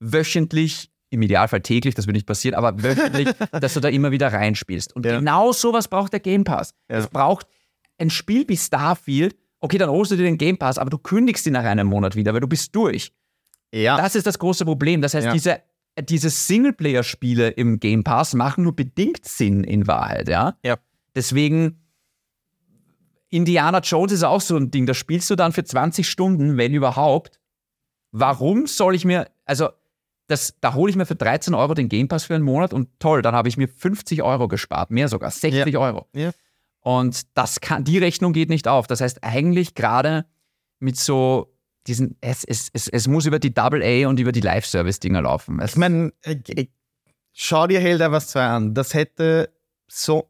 wöchentlich, im Idealfall täglich, das wird nicht passieren, aber wöchentlich, dass du da immer wieder reinspielst. Und Ja. genau sowas braucht der Game Pass. Ja. Es braucht ein Spiel wie Starfield, okay, dann holst du dir den Game Pass, aber du kündigst ihn nach einem Monat wieder, weil du bist durch. Ja. Das ist das große Problem. Das heißt, Ja. diese, diese Singleplayer-Spiele im Game Pass machen nur bedingt Sinn in Wahrheit, ja. Ja. Deswegen, Indiana Jones ist auch so ein Ding, da spielst du dann für 20 Stunden, wenn überhaupt. Warum soll ich mir, also das, da hole ich mir für 13 Euro den Game Pass für einen Monat und toll, dann habe ich mir 50 Euro gespart, mehr sogar, 60 Euro. Ja. Und das kann, die Rechnung geht nicht auf. Das heißt, eigentlich gerade mit so diesen, es, es, es, es muss über die Double A und über die Live-Service-Dinger laufen. Es, Ich meine, schau dir Helldivers 2 an. Das hätte so.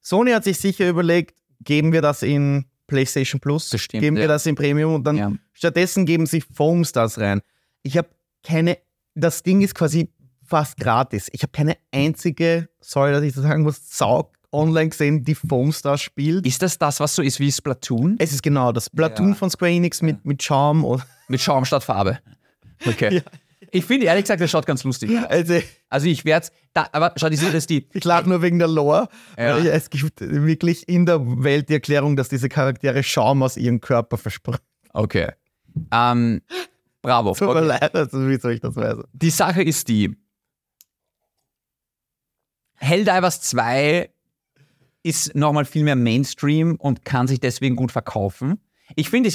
Sony hat sich sicher überlegt, geben wir das in PlayStation Plus, Bestimmt, geben wir ja. das in Premium und dann Ja. stattdessen geben sie Foam Stars rein. Ich habe keine, das Ding ist quasi fast gratis. Ich habe keine einzige, sorry, dass ich das sagen muss, Sau online gesehen, die Foam Stars spielt. ist das das, was so ist wie Splatoon? es ist genau das Platoon Ja. von Square Enix mit, mit Charme und Mit Schaum statt Farbe. Okay. Ich finde ehrlich gesagt, das schaut ganz lustig also Also ich werde es, aber schau, die Sache ist die, Ich lache nur wegen der Lore. Ja. Es gibt wirklich in der Welt die Erklärung, dass diese Charaktere Schaum aus ihrem Körper versprechen. okay. Ähm, bravo. Tut mir Okay. leid, also wie soll ich das weisen? Die Sache ist die, Helldivers 2 ist nochmal viel mehr Mainstream und kann sich deswegen gut verkaufen. Ich finde,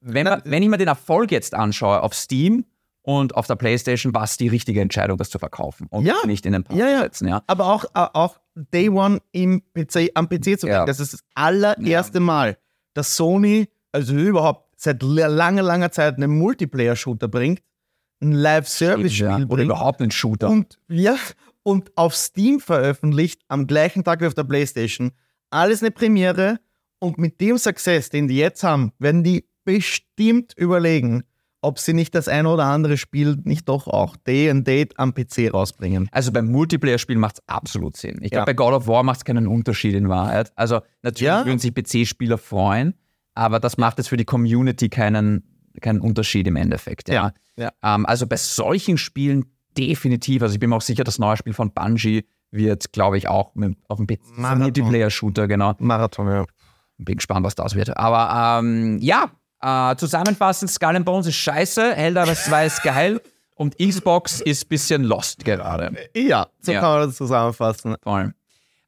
wenn, wenn ich mir den Erfolg jetzt anschaue auf Steam und auf der Playstation, war es die richtige Entscheidung, das zu verkaufen und Ja. nicht in den Pass Ja, ja. zu setzen. Ja. Aber auch, äh, auch Day One im PC, am PC zu Ja. bringen. Das ist das allererste Mal, dass Sony, also überhaupt seit la- langer, langer Zeit einen Multiplayer-Shooter bringt, ein Live-Service-Spiel Ja. Oder bringt überhaupt einen Shooter. und, ja, und auf Steam veröffentlicht, am gleichen Tag wie auf der Playstation. Alles eine Premiere und mit dem Success, den die jetzt haben, werden die bestimmt überlegen, ob sie nicht das eine oder andere Spiel nicht doch auch Day and Date am PC rausbringen. Also beim Multiplayer-Spiel macht es absolut Sinn. Ich Ja. glaube, bei God of War macht es keinen Unterschied in Wahrheit. Also natürlich Ja. würden sich PC-Spieler freuen, aber das macht jetzt für die Community keinen, keinen Unterschied im Endeffekt. Ja. Ja. Ähm, also bei solchen Spielen definitiv. Also ich bin mir auch sicher, das neue Spiel von Bungie wird, glaube ich, auch mit, auf dem PC. Multiplayer-Shooter, genau. Marathon, ja. Bin gespannt, was das wird. Aber ähm, ja, äh, zusammenfassend, Skull and Bones ist scheiße, Helldivers 2 ist geil und Xbox ist ein bisschen lost gerade. Ja, so Ja. kann man das zusammenfassen. Voll.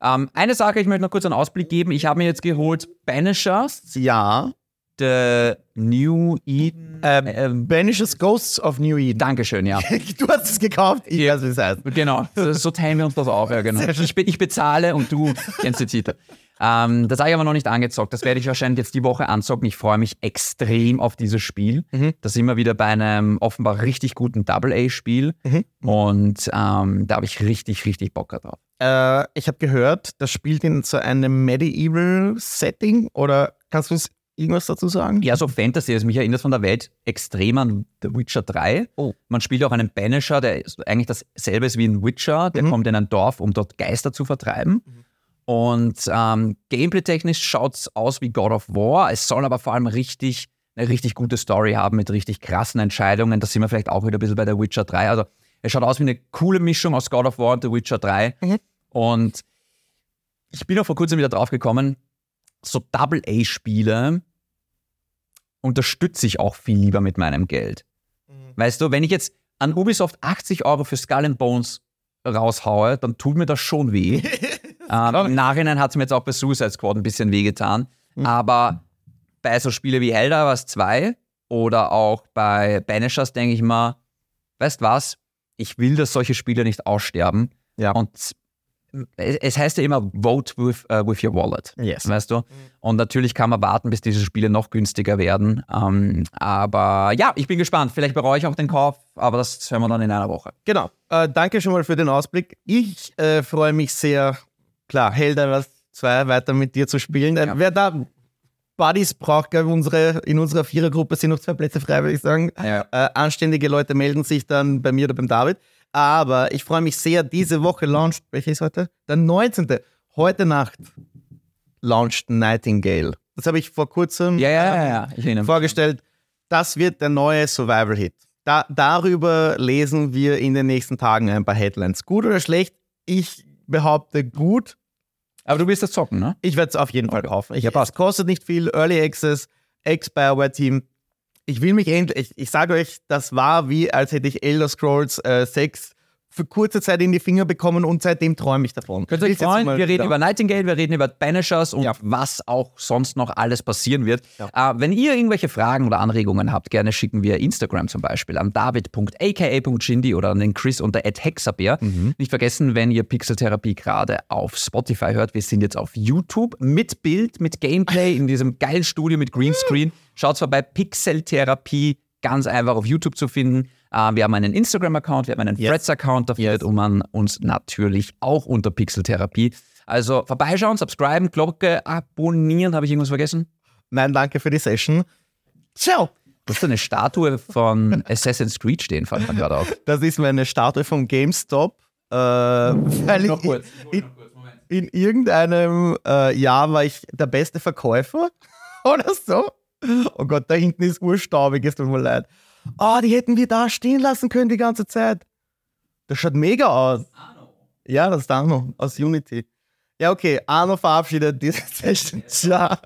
Ähm, eine Sache, ich möchte noch kurz einen Ausblick geben. Ich habe mir jetzt geholt Banishers, Ja. The New Eden. Ähm, Ähm, Banishes Ghosts of New Eden. Dankeschön, ja. Du hast es gekauft, ich weiß, wie es heißt. Genau, so, so teilen wir uns das auf. Ja, genau. ich bezahle und du kennst die Titel. Ähm, das habe ich aber noch nicht angezockt. Das werde ich wahrscheinlich jetzt die Woche anzocken. Ich freue mich extrem auf dieses Spiel. Das sind wir wieder bei einem offenbar richtig guten Double-A-Spiel. Und ähm, da habe ich richtig, richtig Bock drauf. Äh, ich habe gehört, das spielt in so einem Medieval-Setting oder kannst du uns irgendwas dazu sagen? Ja, so Fantasy. Also mich erinnert von der Welt extrem an The Witcher 3. Oh. Man spielt auch einen Banisher, der eigentlich dasselbe ist wie ein Witcher. Der kommt in ein Dorf, um dort Geister zu vertreiben. Und ähm, gameplay-technisch schaut es aus wie God of War. Es soll aber vor allem richtig, eine richtig gute Story haben mit richtig krassen Entscheidungen. Da sind wir vielleicht auch wieder ein bisschen bei The Witcher 3. Also es schaut aus wie eine coole Mischung aus God of War und The Witcher 3. Mhm. Und ich bin auch vor kurzem wieder drauf gekommen, so Double-A-Spiele unterstütze ich auch viel lieber mit meinem Geld. Weißt du, wenn ich jetzt an Ubisoft 80 Euro für Skull and Bones raushaue, dann tut mir das schon weh. ähm, Im Nachhinein hat es mir jetzt auch bei Suicide Squad ein bisschen wehgetan. Aber bei so Spiele wie Helldivers 2 oder auch bei Banishers denke ich mal, weißt was, ich will, dass solche Spiele nicht aussterben. Ja. Und es es heißt ja immer, vote with, äh, with your wallet. Yes. Weißt du? Und natürlich kann man warten, bis diese Spiele noch günstiger werden. Ähm, aber ja, ich bin gespannt. Vielleicht bereue ich auch den Kauf, aber das hören wir dann in einer Woche. Genau. Äh, danke schon mal für den Ausblick. Ich äh, freue mich sehr, klar, Helldivers 2 weiter mit dir zu spielen. Äh, Ja. Wer da Buddies braucht, glaube ich, unsere, in unserer Vierergruppe sind noch zwei Plätze frei, würde ich sagen. Ja. Äh, anständige Leute melden sich dann bei mir oder beim David. Aber ich freue mich sehr, diese Woche launcht, welche ist heute? Der 19. Heute Nacht launcht Nightingale. Das habe ich vor kurzem Ja, ja, ja, vorgestellt. Das wird der neue Survival-Hit. Da, darüber lesen wir in den nächsten Tagen ein paar Headlines. Gut oder schlecht? Ich behaupte gut. Aber du wirst das zocken, ne? Ich werde es auf jeden Fall kaufen. Ich, Ja, passt. Es kostet nicht viel, Early Access. Ex-Bioware-Team. Ich will mich endlich, ich, ich sage euch, das war wie, als hätte ich Elder Scrolls äh, 6 für kurze Zeit in die Finger bekommen und seitdem träume ich davon. Könnt ihr euch freuen, wir reden wieder. über Nightingale, wir reden über Banishers und Ja. was auch sonst noch alles passieren wird. Äh, wenn ihr irgendwelche Fragen oder Anregungen habt, gerne schicken wir Instagram zum Beispiel an david.aka.shindy oder an den Chris unter @hexabeer. Mhm. Nicht vergessen, wenn ihr Pixeltherapie gerade auf Spotify hört, wir sind jetzt auf YouTube mit Bild, mit Gameplay in diesem geilen Studio mit Greenscreen. Schaut vorbei, Pixeltherapie, ganz einfach auf YouTube zu finden. Äh, wir haben einen Instagram-Account, wir haben einen Yes. Threads-Account, da findet man uns natürlich auch unter Pixeltherapie. Also vorbeischauen, subscriben, Glocke abonnieren. Habe ich irgendwas vergessen? Nein, danke für die Session. Ciao! Du hast eine Statue von Assassin's Creed stehen, fällt mir gerade auf. Das ist meine Statue vom GameStop. Äh, weil ich in, in irgendeinem äh, Jahr war ich der beste Verkäufer oder so. Oh Gott, da hinten ist urstaubig, es tut mir leid. Oh, die hätten wir da stehen lassen können die ganze Zeit. Das schaut mega aus. Ja, das ist Arno aus Unity. Ja, okay, Arno verabschiedet diese Session. Ciao.